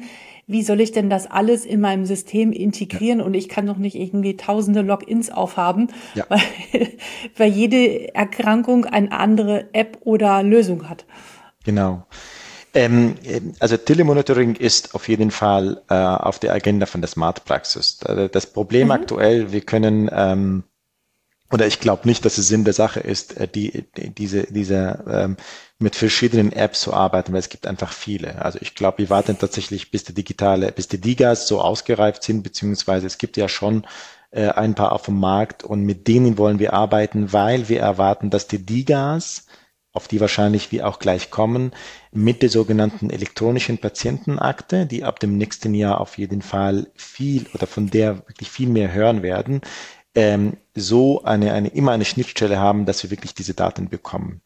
[SPEAKER 1] wie soll ich denn das alles in meinem System integrieren? Ja. Und ich kann doch nicht irgendwie tausende Logins aufhaben, ja. weil, weil jede Erkrankung eine andere App oder Lösung hat.
[SPEAKER 2] Genau. Ähm, also Telemonitoring ist auf jeden Fall äh, auf der Agenda von der Smart Praxis. Das Problem mhm. aktuell, wir können ähm, oder ich glaube nicht, dass es Sinn der Sache ist, äh, die, die diese, diese ähm, mit verschiedenen Apps zu arbeiten, weil es gibt einfach viele. Also ich glaube, wir warten tatsächlich, bis die digitale, bis die Digas so ausgereift sind, beziehungsweise es gibt ja schon äh, ein paar auf dem Markt und mit denen wollen wir arbeiten, weil wir erwarten, dass die Digas, auf die wahrscheinlich wir auch gleich kommen, mit der sogenannten elektronischen Patientenakte, die ab dem nächsten Jahr auf jeden Fall viel oder von der wirklich viel mehr hören werden, ähm, so eine, eine, immer eine Schnittstelle haben, dass wir wirklich diese Daten bekommen.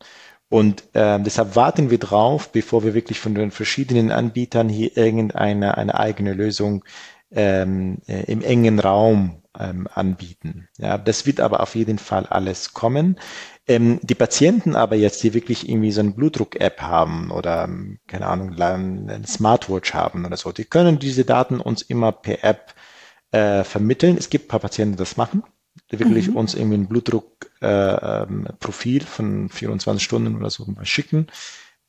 [SPEAKER 2] Und äh, deshalb warten wir drauf, bevor wir wirklich von den verschiedenen Anbietern hier irgendeine eine eigene Lösung ähm, äh, im engen Raum ähm, anbieten. Ja, das wird aber auf jeden Fall alles kommen. Ähm, die Patienten aber jetzt, die wirklich irgendwie so eine Blutdruck-App haben oder, keine Ahnung, eine Smartwatch haben oder so, die können diese Daten uns immer per App äh, vermitteln. Es gibt ein paar Patienten, die das machen die wirklich mhm. uns irgendwie ein Blutdruckprofil äh, ähm, von 24 Stunden oder so mal schicken.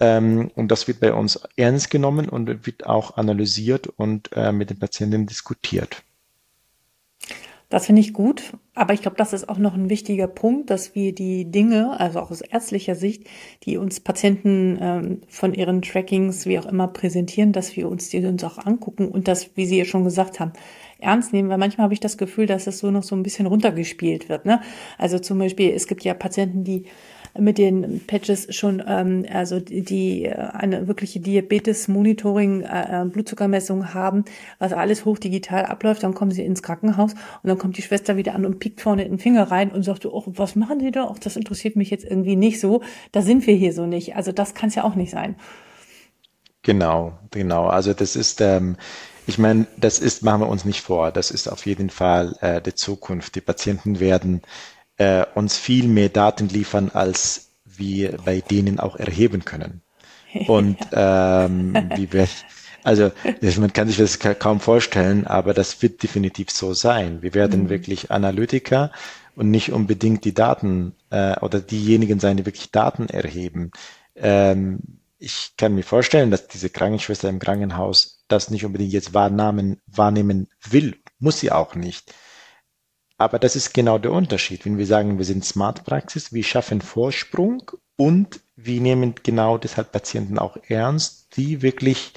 [SPEAKER 2] Ähm, und das wird bei uns ernst genommen und wird auch analysiert und äh, mit den Patienten diskutiert.
[SPEAKER 1] Das finde ich gut, aber ich glaube, das ist auch noch ein wichtiger Punkt, dass wir die Dinge, also auch aus ärztlicher Sicht, die uns Patienten ähm, von ihren Trackings, wie auch immer, präsentieren, dass wir uns die uns auch angucken und das, wie Sie ja schon gesagt haben, ernst nehmen, weil manchmal habe ich das Gefühl, dass es so noch so ein bisschen runtergespielt wird. Ne? Also zum Beispiel, es gibt ja Patienten, die mit den Patches schon ähm, also die äh, eine wirkliche Diabetes-Monitoring, äh, äh, Blutzuckermessung haben, was alles hochdigital abläuft, dann kommen sie ins Krankenhaus und dann kommt die Schwester wieder an und piekt vorne den Finger rein und sagt, oh, was machen Sie da? Auch das interessiert mich jetzt irgendwie nicht so. Da sind wir hier so nicht. Also das kann es ja auch nicht sein.
[SPEAKER 2] Genau, genau. Also das ist ähm, ich meine, das ist, machen wir uns nicht vor, das ist auf jeden Fall äh, die Zukunft. Die Patienten werden äh, uns viel mehr Daten liefern, als wir bei denen auch erheben können. Und ähm, wie wir, also man kann sich das kaum vorstellen, aber das wird definitiv so sein. Wir werden mhm. wirklich Analytiker und nicht unbedingt die Daten äh, oder diejenigen sein, die wirklich Daten erheben. Ähm, ich kann mir vorstellen, dass diese Krankenschwester im Krankenhaus das nicht unbedingt jetzt wahrnehmen, wahrnehmen will, muss sie auch nicht. Aber das ist genau der Unterschied. Wenn wir sagen, wir sind Smart Praxis, wir schaffen Vorsprung und wir nehmen genau deshalb Patienten auch ernst, die wirklich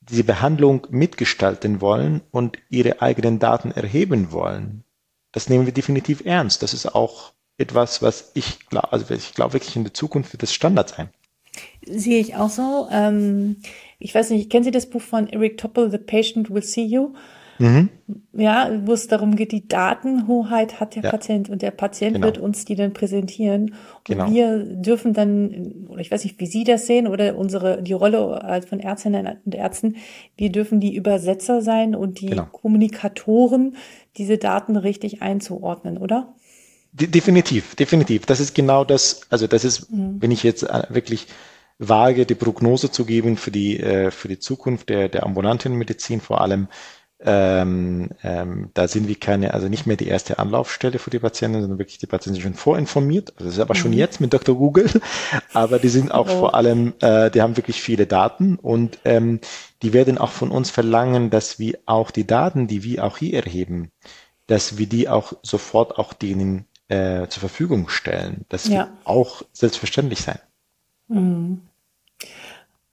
[SPEAKER 2] diese Behandlung mitgestalten wollen und ihre eigenen Daten erheben wollen. Das nehmen wir definitiv ernst. Das ist auch etwas, was ich glaube, also ich glaube wirklich in der Zukunft wird das Standard sein.
[SPEAKER 1] Sehe ich auch so. Ähm, ich weiß nicht, kennen Sie das Buch von Eric Topple, The Patient Will See You? Mhm. Ja, wo es darum geht, die Datenhoheit hat der ja. Patient und der Patient genau. wird uns die dann präsentieren. Und genau. wir dürfen dann, oder ich weiß nicht, wie Sie das sehen oder unsere, die Rolle von Ärztinnen und Ärzten, wir dürfen die Übersetzer sein und die genau. Kommunikatoren, diese Daten richtig einzuordnen, oder?
[SPEAKER 2] Definitiv, definitiv. Das ist genau das, also das ist, mhm. wenn ich jetzt äh, wirklich wage, die Prognose zu geben für die, äh, für die Zukunft der, der ambulanten Medizin vor allem, ähm, ähm, da sind wir keine, also nicht mehr die erste Anlaufstelle für die Patienten, sondern wirklich die Patienten sind schon vorinformiert. Also das ist aber schon mhm. jetzt mit Dr. Google, aber die sind auch oh. vor allem, äh, die haben wirklich viele Daten und ähm, die werden auch von uns verlangen, dass wir auch die Daten, die wir auch hier erheben, dass wir die auch sofort auch denen äh, zur Verfügung stellen. Das ja. wird auch selbstverständlich sein. Mhm.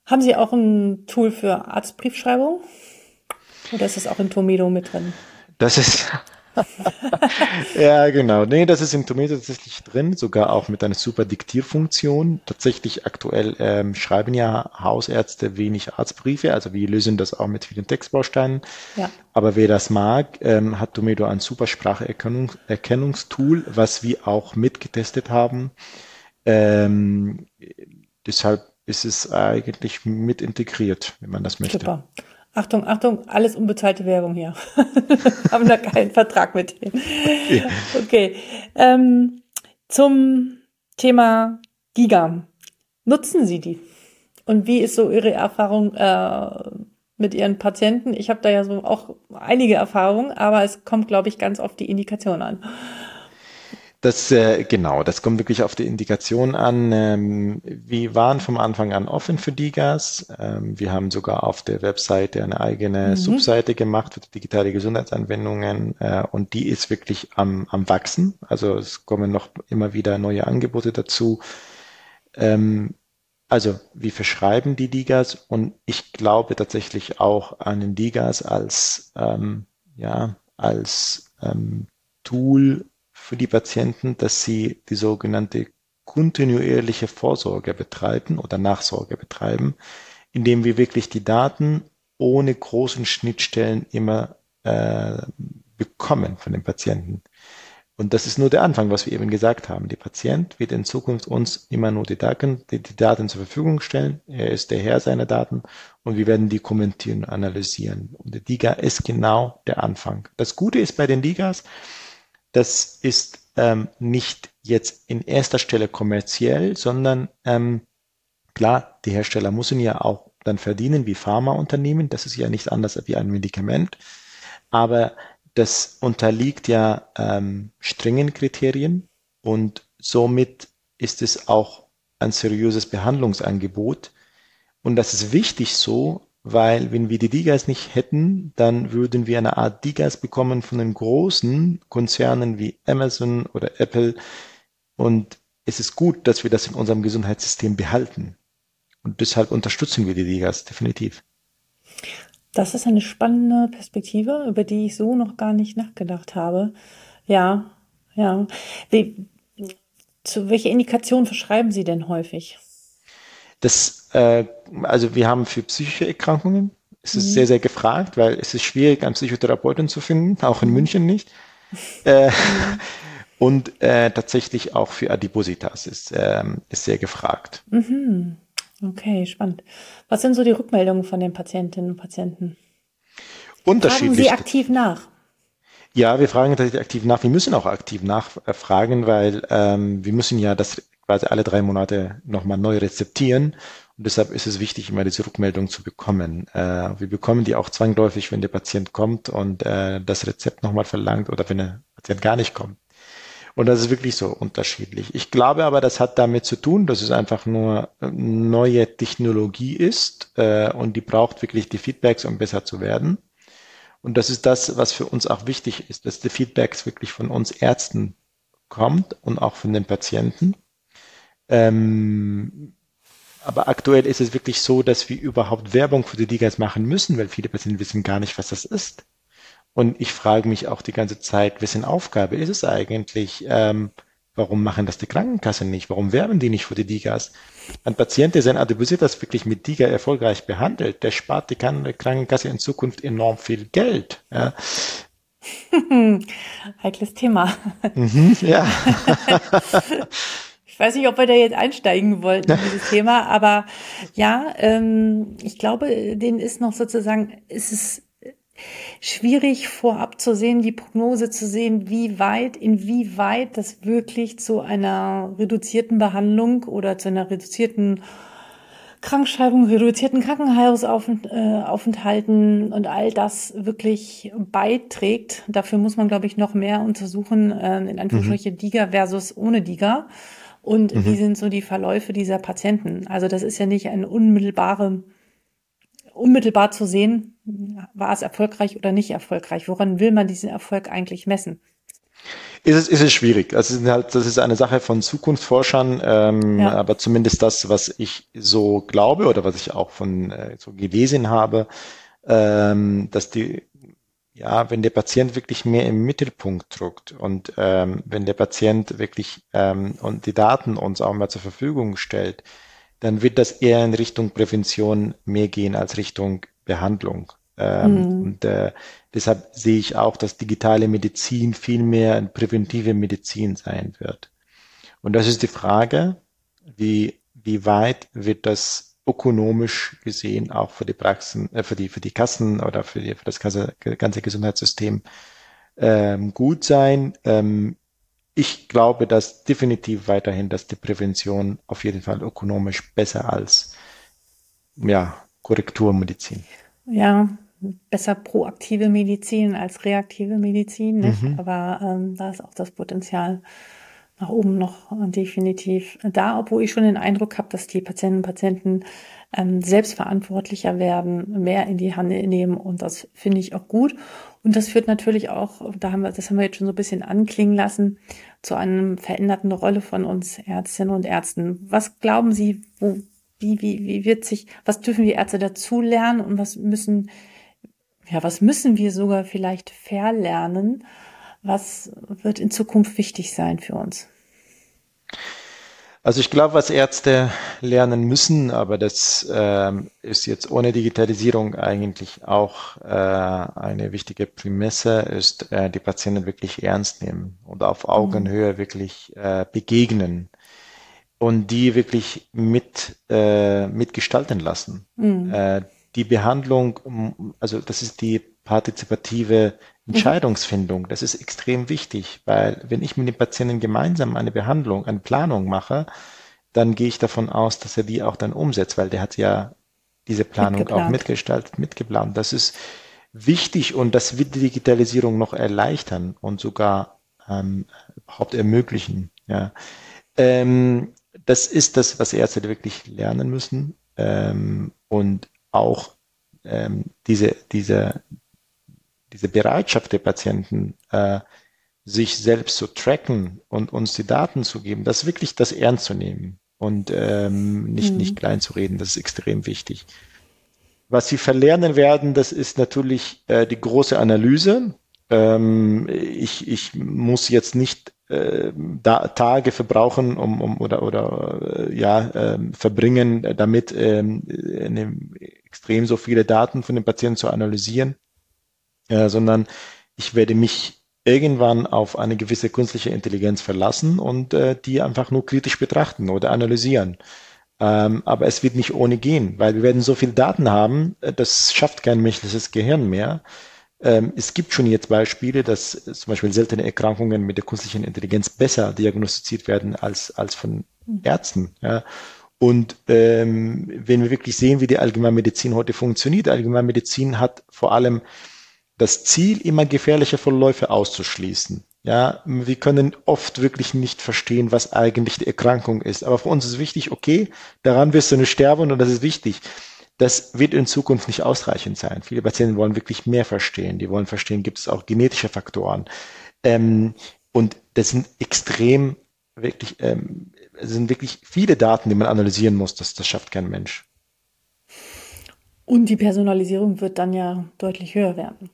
[SPEAKER 1] Haben Sie auch ein Tool für Arztbriefschreibung? Oder ist das auch in Tomedo mit drin?
[SPEAKER 2] Das ist. ja, genau. Nee, das ist in Tomedo tatsächlich drin, sogar auch mit einer super Diktierfunktion. Tatsächlich aktuell ähm, schreiben ja Hausärzte wenig Arztbriefe, also wir lösen das auch mit vielen Textbausteinen. Ja. Aber wer das mag, ähm, hat Tomedo ein super Spracherkennungstool, was wir auch mitgetestet haben. Ähm, deshalb ist es eigentlich mit integriert, wenn man das möchte. Super.
[SPEAKER 1] Achtung, Achtung, alles unbezahlte Werbung hier. Haben da keinen Vertrag mit denen. Okay. okay. Ähm, zum Thema Giga. Nutzen Sie die? Und wie ist so Ihre Erfahrung äh, mit Ihren Patienten? Ich habe da ja so auch einige Erfahrungen, aber es kommt, glaube ich, ganz oft die Indikation an.
[SPEAKER 2] Das, äh, genau, das kommt wirklich auf die Indikation an. Ähm, wir waren vom Anfang an offen für DIGAS. Ähm, wir haben sogar auf der Webseite eine eigene mhm. Subseite gemacht für digitale Gesundheitsanwendungen äh, und die ist wirklich am, am Wachsen. Also es kommen noch immer wieder neue Angebote dazu. Ähm, also wir verschreiben die DIGAS und ich glaube tatsächlich auch an den DIGAS als, ähm, ja, als ähm, Tool, für die Patienten, dass sie die sogenannte kontinuierliche Vorsorge betreiben oder Nachsorge betreiben, indem wir wirklich die Daten ohne großen Schnittstellen immer äh, bekommen von den Patienten. Und das ist nur der Anfang, was wir eben gesagt haben. Der Patient wird in Zukunft uns immer nur die Daten, die, die Daten zur Verfügung stellen. Er ist der Herr seiner Daten und wir werden die kommentieren analysieren. Und der DIGA ist genau der Anfang. Das Gute ist bei den DIGAs, das ist ähm, nicht jetzt in erster Stelle kommerziell, sondern ähm, klar, die Hersteller müssen ja auch dann verdienen wie Pharmaunternehmen. Das ist ja nicht anders wie ein Medikament. Aber das unterliegt ja ähm, strengen Kriterien und somit ist es auch ein seriöses Behandlungsangebot. Und das ist wichtig so, weil wenn wir die Digas nicht hätten, dann würden wir eine Art Digas bekommen von den großen Konzernen wie Amazon oder Apple. Und es ist gut, dass wir das in unserem Gesundheitssystem behalten. Und deshalb unterstützen wir die Digas definitiv.
[SPEAKER 1] Das ist eine spannende Perspektive, über die ich so noch gar nicht nachgedacht habe. Ja, ja. Wie, zu welche Indikationen verschreiben Sie denn häufig?
[SPEAKER 2] Das, äh, also wir haben für psychische Erkrankungen, es ist mhm. sehr, sehr gefragt, weil es ist schwierig, einen Psychotherapeuten zu finden, auch in mhm. München nicht. Äh, mhm. und äh, tatsächlich auch für Adipositas ist, ähm, ist sehr gefragt.
[SPEAKER 1] Mhm. Okay, spannend. Was sind so die Rückmeldungen von den Patientinnen und Patienten?
[SPEAKER 2] Unterschiedlich.
[SPEAKER 1] Fragen Sie aktiv nach?
[SPEAKER 2] Ja, wir fragen tatsächlich aktiv nach. Wir müssen auch aktiv nachfragen, weil ähm, wir müssen ja das quasi alle drei Monate nochmal neu rezeptieren. Und deshalb ist es wichtig, immer diese Rückmeldung zu bekommen. Äh, wir bekommen die auch zwangläufig, wenn der Patient kommt und äh, das Rezept nochmal verlangt oder wenn der Patient gar nicht kommt. Und das ist wirklich so unterschiedlich. Ich glaube aber, das hat damit zu tun, dass es einfach nur neue Technologie ist äh, und die braucht wirklich die Feedbacks, um besser zu werden. Und das ist das, was für uns auch wichtig ist, dass die Feedbacks wirklich von uns Ärzten kommt und auch von den Patienten. Ähm, aber aktuell ist es wirklich so, dass wir überhaupt Werbung für die Digas machen müssen, weil viele Patienten wissen gar nicht, was das ist. Und ich frage mich auch die ganze Zeit, wessen Aufgabe ist es eigentlich? Ähm, warum machen das die Krankenkassen nicht? Warum werben die nicht für die Digas? Ein Patient, der sein Adipositas wirklich mit Diga erfolgreich behandelt, der spart die Krankenkasse in Zukunft enorm viel Geld. Ja.
[SPEAKER 1] Heikles Thema.
[SPEAKER 2] Mhm, ja.
[SPEAKER 1] ich weiß nicht, ob wir da jetzt einsteigen wollten in dieses Thema, aber ja, ähm, ich glaube, denen ist noch sozusagen, ist es schwierig vorab zu sehen, die Prognose zu sehen, wie weit, inwieweit das wirklich zu einer reduzierten Behandlung oder zu einer reduzierten Krankschreibung, reduzierten Krankenhausaufenthalten und all das wirklich beiträgt. Dafür muss man, glaube ich, noch mehr untersuchen, äh, in Anführungsstrichen mhm. DIGA versus ohne DIGA. Und mhm. wie sind so die Verläufe dieser Patienten? Also das ist ja nicht eine unmittelbare unmittelbar zu sehen, war es erfolgreich oder nicht erfolgreich? Woran will man diesen Erfolg eigentlich messen?
[SPEAKER 2] Ist es, ist es schwierig. Das ist halt, das ist eine Sache von Zukunftsforschern, ähm, ja. aber zumindest das, was ich so glaube oder was ich auch von äh, so gelesen habe, ähm, dass die, ja, wenn der Patient wirklich mehr im Mittelpunkt drückt und ähm, wenn der Patient wirklich ähm, und die Daten uns auch mal zur Verfügung stellt, dann wird das eher in Richtung Prävention mehr gehen als Richtung Behandlung. Ähm, mhm. Und äh, deshalb sehe ich auch, dass digitale Medizin viel mehr präventive Medizin sein wird. Und das ist die Frage, wie, wie weit wird das ökonomisch gesehen auch für die Praxen, äh, für die, für die Kassen oder für, die, für das ganze, ganze Gesundheitssystem ähm, gut sein. Ähm, ich glaube, dass definitiv weiterhin, dass die Prävention auf jeden Fall ökonomisch besser als ja, Korrekturmedizin.
[SPEAKER 1] Ja, besser proaktive Medizin als reaktive Medizin? Mhm. aber ähm, da ist auch das Potenzial nach oben noch definitiv da, obwohl ich schon den Eindruck habe, dass die Patientinnen und Patienten ähm, selbstverantwortlicher werden, mehr in die Hand nehmen und das finde ich auch gut. Und das führt natürlich auch, da haben wir, das haben wir jetzt schon so ein bisschen anklingen lassen, zu einer veränderten Rolle von uns Ärztinnen und Ärzten. Was glauben Sie, wo, wie, wie, wie wird sich, was dürfen wir Ärzte dazulernen und was müssen, ja, was müssen wir sogar vielleicht verlernen? Was wird in Zukunft wichtig sein für uns?
[SPEAKER 2] Also ich glaube, was Ärzte lernen müssen, aber das ähm, ist jetzt ohne Digitalisierung eigentlich auch äh, eine wichtige Prämisse, ist äh, die Patienten wirklich ernst nehmen und auf Augenhöhe mhm. wirklich äh, begegnen und die wirklich mit äh, mitgestalten lassen. Mhm. Äh, die Behandlung, also das ist die partizipative Mhm. Entscheidungsfindung, das ist extrem wichtig, weil wenn ich mit dem Patienten gemeinsam eine Behandlung, eine Planung mache, dann gehe ich davon aus, dass er die auch dann umsetzt, weil der hat ja diese Planung mitgeplant. auch mitgestaltet, mitgeplant. Das ist wichtig und das wird die Digitalisierung noch erleichtern und sogar ähm, überhaupt ermöglichen. Ja. Ähm, das ist das, was Ärzte wirklich lernen müssen ähm, und auch ähm, diese, diese, diese Bereitschaft der Patienten, äh, sich selbst zu tracken und uns die Daten zu geben, das wirklich das ernst zu nehmen und ähm, nicht, mhm. nicht klein zu reden, das ist extrem wichtig. Was sie verlernen werden, das ist natürlich äh, die große Analyse. Ähm, ich, ich muss jetzt nicht äh, da, Tage verbrauchen um, um oder oder äh, ja äh, verbringen, damit äh, extrem so viele Daten von den Patienten zu analysieren, äh, sondern ich werde mich irgendwann auf eine gewisse künstliche Intelligenz verlassen und äh, die einfach nur kritisch betrachten oder analysieren. Ähm, aber es wird nicht ohne gehen, weil wir werden so viele Daten haben, äh, das schafft kein menschliches Gehirn mehr. Ähm, es gibt schon jetzt Beispiele, dass zum Beispiel seltene Erkrankungen mit der künstlichen Intelligenz besser diagnostiziert werden als, als von mhm. Ärzten. Ja. Und ähm, wenn wir wirklich sehen, wie die Allgemeinmedizin heute funktioniert, Allgemeinmedizin hat vor allem das Ziel, immer gefährliche Verläufe auszuschließen. Ja, wir können oft wirklich nicht verstehen, was eigentlich die Erkrankung ist. Aber für uns ist wichtig, okay, daran wirst du nicht sterben und das ist wichtig. Das wird in Zukunft nicht ausreichend sein. Viele Patienten wollen wirklich mehr verstehen. Die wollen verstehen, gibt es auch genetische Faktoren. Ähm, und das sind extrem, wirklich, ähm, sind wirklich viele Daten, die man analysieren muss. Das, das schafft kein Mensch.
[SPEAKER 1] Und die Personalisierung wird dann ja deutlich höher werden.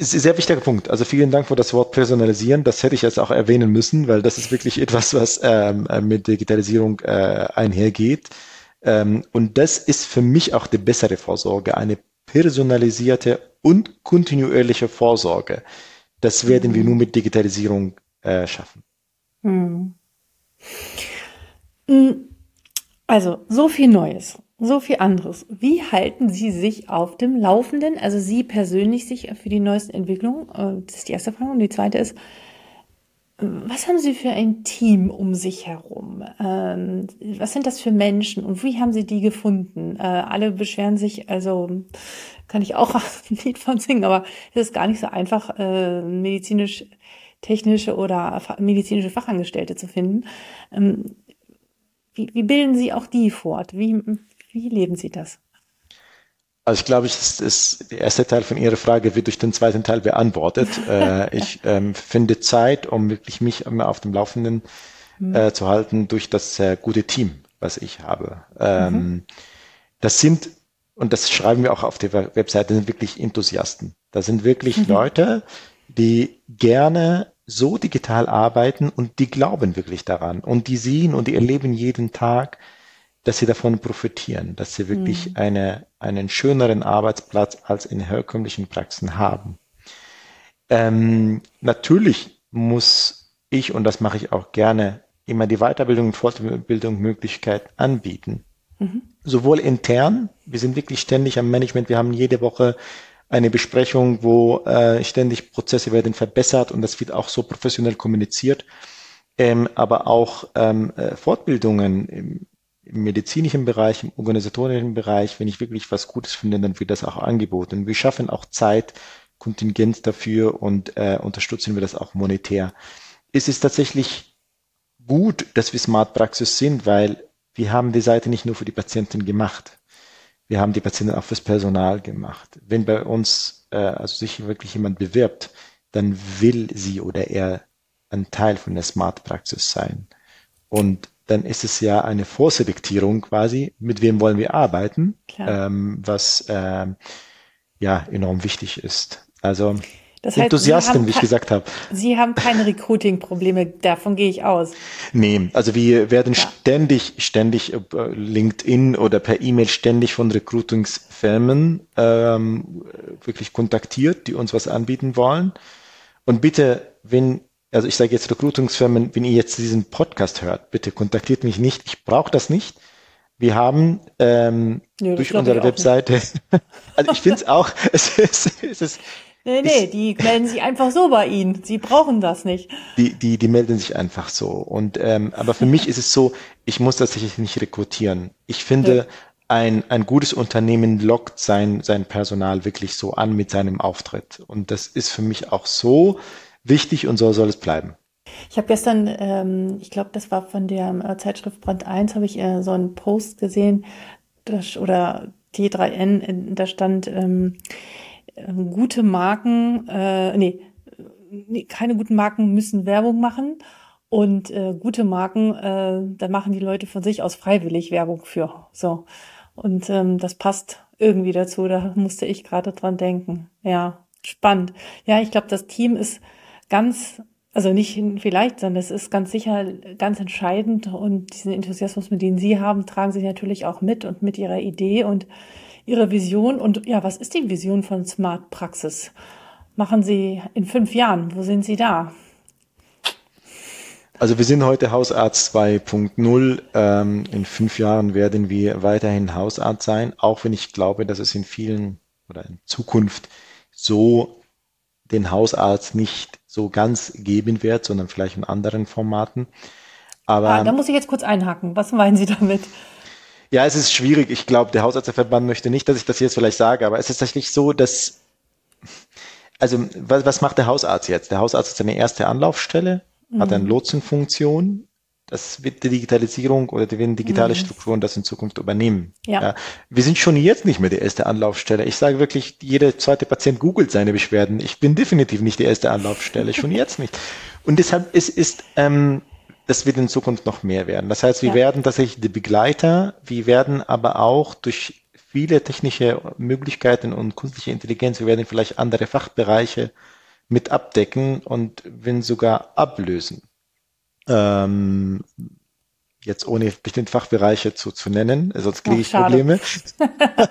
[SPEAKER 2] Sehr wichtiger Punkt. Also vielen Dank für das Wort personalisieren. Das hätte ich jetzt auch erwähnen müssen, weil das ist wirklich etwas, was ähm, mit Digitalisierung äh, einhergeht. Ähm, und das ist für mich auch die bessere Vorsorge, eine personalisierte und kontinuierliche Vorsorge. Das werden mhm. wir nur mit Digitalisierung äh, schaffen. Mhm.
[SPEAKER 1] Also so viel Neues so viel anderes. Wie halten Sie sich auf dem Laufenden? Also Sie persönlich sich für die neuesten Entwicklungen? Äh, das ist die erste Frage. Und die zweite ist, was haben Sie für ein Team um sich herum? Ähm, was sind das für Menschen und wie haben Sie die gefunden? Äh, alle beschweren sich, also kann ich auch ein Lied von singen, aber es ist gar nicht so einfach, äh, medizinisch, technische oder medizinische Fachangestellte zu finden. Ähm, wie, wie bilden Sie auch die fort? Wie, wie leben Sie das?
[SPEAKER 2] Also ich glaube, das ist, der erste Teil von Ihrer Frage wird durch den zweiten Teil beantwortet. äh, ich ähm, finde Zeit, um wirklich mich immer auf dem Laufenden mhm. äh, zu halten durch das äh, gute Team, was ich habe. Ähm, mhm. Das sind, und das schreiben wir auch auf der Webseite, sind wirklich Enthusiasten. Das sind wirklich mhm. Leute, die gerne so digital arbeiten und die glauben wirklich daran und die sehen und die erleben jeden Tag, dass sie davon profitieren, dass sie wirklich mhm. eine, einen schöneren Arbeitsplatz als in herkömmlichen Praxen haben. Ähm, natürlich muss ich, und das mache ich auch gerne, immer die Weiterbildung und Fortbildung Möglichkeit anbieten. Mhm. Sowohl intern, wir sind wirklich ständig am Management, wir haben jede Woche eine Besprechung, wo äh, ständig Prozesse werden verbessert und das wird auch so professionell kommuniziert, ähm, aber auch ähm, äh, Fortbildungen im, medizinischen Bereich, im organisatorischen Bereich, wenn ich wirklich was Gutes finde, dann wird das auch angeboten. Wir schaffen auch Zeit, Kontingent dafür und äh, unterstützen wir das auch monetär. Es ist tatsächlich gut, dass wir Smart Praxis sind, weil wir haben die Seite nicht nur für die Patienten gemacht. Wir haben die Patienten auch fürs Personal gemacht. Wenn bei uns äh, also sich wirklich jemand bewirbt, dann will sie oder er ein Teil von der Smart Praxis sein. Und dann ist es ja eine Vorselektierung quasi, mit wem wollen wir arbeiten, ähm, was ähm, ja enorm wichtig ist. Also das heißt, Enthusiasten, wie ich gesagt habe.
[SPEAKER 1] Sie haben keine Recruiting-Probleme, davon gehe ich aus.
[SPEAKER 2] Nee, also wir werden ja. ständig, ständig äh, LinkedIn oder per E-Mail ständig von Recruitingsfirmen ähm, wirklich kontaktiert, die uns was anbieten wollen. Und bitte, wenn also ich sage jetzt Recruitingsfirmen, wenn ihr jetzt diesen Podcast hört, bitte kontaktiert mich nicht. Ich brauche das nicht. Wir haben ähm, Nö, durch unsere Webseite, also ich finde es auch, es ist, es ist
[SPEAKER 1] Nee, nee, die melden sich einfach so bei Ihnen. Sie brauchen das nicht.
[SPEAKER 2] Die, die, die melden sich einfach so. Und ähm, aber für mich ist es so, ich muss tatsächlich nicht rekrutieren. Ich finde, ja. ein, ein gutes Unternehmen lockt sein, sein Personal wirklich so an mit seinem Auftritt. Und das ist für mich auch so, wichtig und so soll es bleiben.
[SPEAKER 1] Ich habe gestern, ähm, ich glaube, das war von der äh, Zeitschrift Brand 1, habe ich äh, so einen Post gesehen, das, oder T3N, da stand ähm, äh, gute Marken, äh, nee, nee, keine guten Marken müssen Werbung machen und äh, gute Marken, äh, da machen die Leute von sich aus freiwillig Werbung für. So. Und ähm, das passt irgendwie dazu. Da musste ich gerade dran denken. Ja, spannend. Ja, ich glaube, das Team ist ganz, also nicht vielleicht, sondern es ist ganz sicher ganz entscheidend. Und diesen Enthusiasmus, mit dem Sie haben, tragen Sie natürlich auch mit und mit Ihrer Idee und Ihrer Vision. Und ja, was ist die Vision von Smart Praxis? Machen Sie in fünf Jahren? Wo sind Sie da?
[SPEAKER 2] Also wir sind heute Hausarzt 2.0. Ähm, in fünf Jahren werden wir weiterhin Hausarzt sein, auch wenn ich glaube, dass es in vielen oder in Zukunft so den Hausarzt nicht so ganz geben wird, sondern vielleicht in anderen Formaten.
[SPEAKER 1] Aber ah, da muss ich jetzt kurz einhaken. Was meinen Sie damit?
[SPEAKER 2] Ja, es ist schwierig. Ich glaube, der Hausarztverband möchte nicht, dass ich das jetzt vielleicht sage, aber es ist tatsächlich so, dass also was, was macht der Hausarzt jetzt? Der Hausarzt ist seine erste Anlaufstelle mhm. hat eine Lotsenfunktion. Das wird die Digitalisierung oder die werden digitale mhm. Strukturen das in Zukunft übernehmen. Ja. ja. Wir sind schon jetzt nicht mehr die erste Anlaufstelle. Ich sage wirklich, jeder zweite Patient googelt seine Beschwerden. Ich bin definitiv nicht die erste Anlaufstelle, schon jetzt nicht. Und deshalb ist, ist ähm, das wird in Zukunft noch mehr werden. Das heißt, wir ja. werden tatsächlich die Begleiter, wir werden aber auch durch viele technische Möglichkeiten und künstliche Intelligenz, wir werden vielleicht andere Fachbereiche mit abdecken und wenn sogar ablösen. Ähm, jetzt ohne bestimmte Fachbereiche zu, zu nennen, sonst kriege ich Probleme.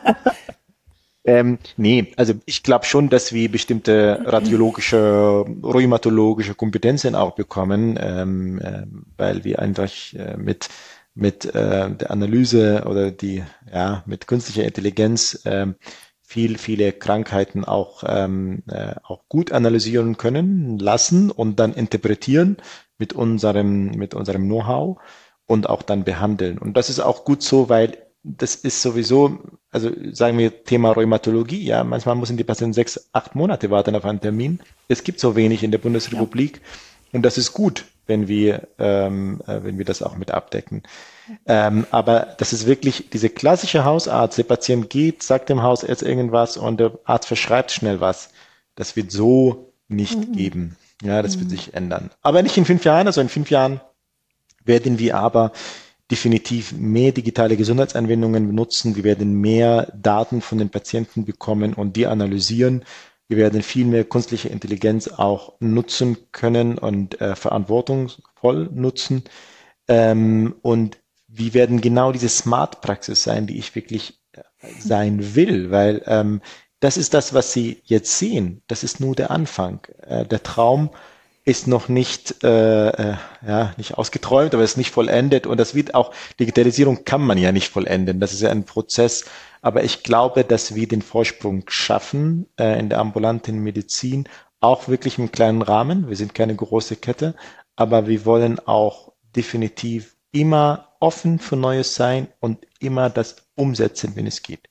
[SPEAKER 2] ähm, nee, also ich glaube schon, dass wir bestimmte radiologische, rheumatologische Kompetenzen auch bekommen, ähm, äh, weil wir einfach äh, mit mit äh, der Analyse oder die ja mit künstlicher Intelligenz ähm, viel, viele Krankheiten auch, ähm, äh, auch gut analysieren können, lassen und dann interpretieren mit unserem, mit unserem Know-how und auch dann behandeln. Und das ist auch gut so, weil das ist sowieso, also sagen wir Thema Rheumatologie, ja, manchmal müssen die Patienten sechs, acht Monate warten auf einen Termin. Es gibt so wenig in der Bundesrepublik ja. und das ist gut, wenn wir, ähm, äh, wenn wir das auch mit abdecken. Ähm, aber das ist wirklich diese klassische Hausarzt. Der Patient geht, sagt dem Hausarzt irgendwas und der Arzt verschreibt schnell was. Das wird so nicht mhm. geben. Ja, das mhm. wird sich ändern. Aber nicht in fünf Jahren. Also in fünf Jahren werden wir aber definitiv mehr digitale Gesundheitsanwendungen benutzen. Wir werden mehr Daten von den Patienten bekommen und die analysieren. Wir werden viel mehr künstliche Intelligenz auch nutzen können und äh, verantwortungsvoll nutzen. Ähm, und wie werden genau diese Smart-Praxis sein, die ich wirklich äh, sein will, weil ähm, das ist das, was Sie jetzt sehen. Das ist nur der Anfang. Äh, der Traum ist noch nicht, äh, äh, ja, nicht ausgeträumt, aber ist nicht vollendet. Und das wird auch, Digitalisierung kann man ja nicht vollenden. Das ist ja ein Prozess. Aber ich glaube, dass wir den Vorsprung schaffen äh, in der ambulanten Medizin, auch wirklich im kleinen Rahmen. Wir sind keine große Kette, aber wir wollen auch definitiv immer offen für Neues sein und immer das umsetzen, wenn es geht.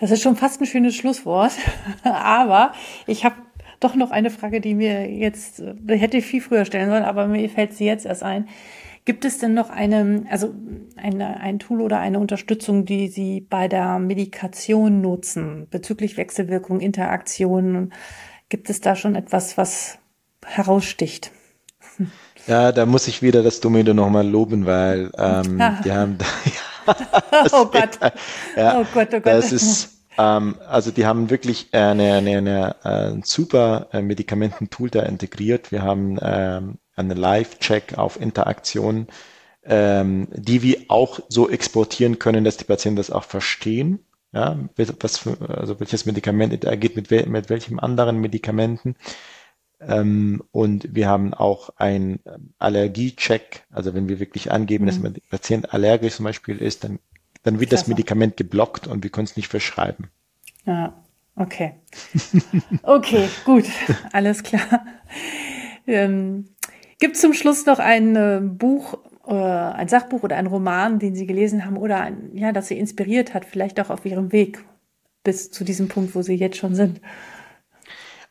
[SPEAKER 1] Das ist schon fast ein schönes Schlusswort. aber ich habe doch noch eine Frage, die mir jetzt, hätte ich viel früher stellen sollen, aber mir fällt sie jetzt erst ein. Gibt es denn noch eine, also eine, ein Tool oder eine Unterstützung, die Sie bei der Medikation nutzen bezüglich Wechselwirkung, Interaktionen? Gibt es da schon etwas, was heraussticht?
[SPEAKER 2] Ja, da muss ich wieder das Domäne nochmal loben, weil ähm, ah. die haben da,
[SPEAKER 1] oh Gott.
[SPEAKER 2] Ja, oh Gott, oh Gott. Das ist, ähm, also die haben wirklich eine, eine, eine, ein super äh, Medikamententool da integriert. Wir haben ähm, einen Live-Check auf Interaktion, ähm, die wir auch so exportieren können, dass die Patienten das auch verstehen. Ja, was für, also welches Medikament interagiert mit, mit welchem anderen Medikamenten. Ähm, und wir haben auch ein ähm, Allergiecheck. Also wenn wir wirklich angeben, mhm. dass ein Patient allergisch zum Beispiel ist, dann, dann wird das Medikament geblockt und wir können es nicht verschreiben.
[SPEAKER 1] Ja, okay. Okay, gut, alles klar. Ähm, Gibt es zum Schluss noch ein äh, Buch, äh, ein Sachbuch oder ein Roman, den Sie gelesen haben oder ein, ja, das Sie inspiriert hat, vielleicht auch auf Ihrem Weg bis zu diesem Punkt, wo Sie jetzt schon sind?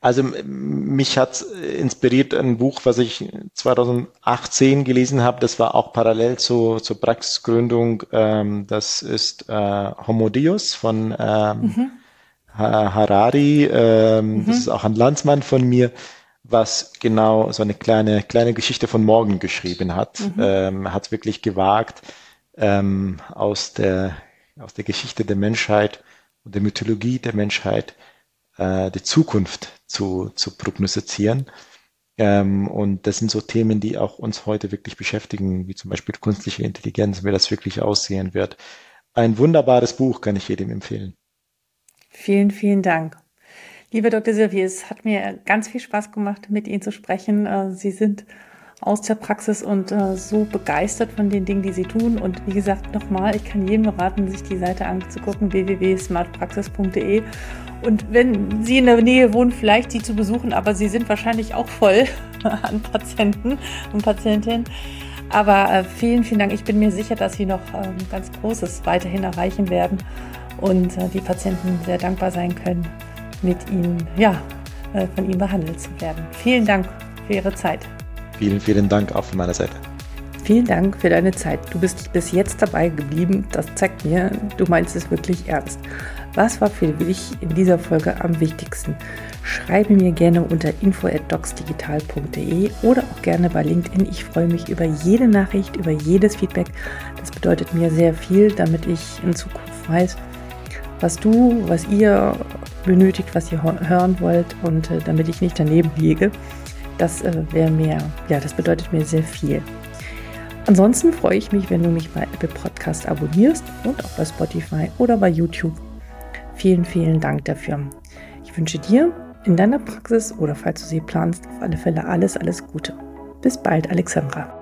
[SPEAKER 2] Also mich hat inspiriert ein Buch, was ich 2018 gelesen habe. Das war auch parallel zu, zur Praxisgründung. Ähm, das ist äh, Homo Deus von ähm, mhm. Harari. Ähm, mhm. Das ist auch ein Landsmann von mir, was genau so eine kleine kleine Geschichte von morgen geschrieben hat. Mhm. Ähm, hat wirklich gewagt ähm, aus der aus der Geschichte der Menschheit und der Mythologie der Menschheit äh, die Zukunft zu, zu prognostizieren. Ähm, und das sind so Themen, die auch uns heute wirklich beschäftigen, wie zum Beispiel künstliche Intelligenz, wie das wirklich aussehen wird. Ein wunderbares Buch kann ich jedem empfehlen.
[SPEAKER 1] Vielen, vielen Dank. Liebe Dr. Silvi, es hat mir ganz viel Spaß gemacht, mit Ihnen zu sprechen. Äh, Sie sind aus der Praxis und äh, so begeistert von den Dingen, die sie tun. Und wie gesagt, nochmal, ich kann jedem raten, sich die Seite anzugucken, www.smartpraxis.de. Und wenn Sie in der Nähe wohnen, vielleicht sie zu besuchen, aber sie sind wahrscheinlich auch voll an Patienten und Patientinnen. Aber äh, vielen, vielen Dank. Ich bin mir sicher, dass Sie noch ähm, ganz Großes weiterhin erreichen werden und äh, die Patienten sehr dankbar sein können, mit Ihnen, ja, äh, von Ihnen behandelt zu werden. Vielen Dank für Ihre Zeit.
[SPEAKER 2] Vielen, vielen Dank auch von meiner Seite.
[SPEAKER 1] Vielen Dank für deine Zeit. Du bist bis jetzt dabei geblieben. Das zeigt mir, du meinst es wirklich ernst. Was war für dich in dieser Folge am wichtigsten? Schreibe mir gerne unter info@docsdigital.de oder auch gerne bei LinkedIn. Ich freue mich über jede Nachricht, über jedes Feedback. Das bedeutet mir sehr viel, damit ich in Zukunft weiß, was du, was ihr benötigt, was ihr hören wollt und äh, damit ich nicht daneben liege. Das äh, wäre mir, ja, das bedeutet mir sehr viel. Ansonsten freue ich mich, wenn du mich bei Apple Podcast abonnierst und auch bei Spotify oder bei YouTube. Vielen, vielen Dank dafür. Ich wünsche dir in deiner Praxis oder falls du sie planst, auf alle Fälle alles, alles Gute. Bis bald, Alexandra.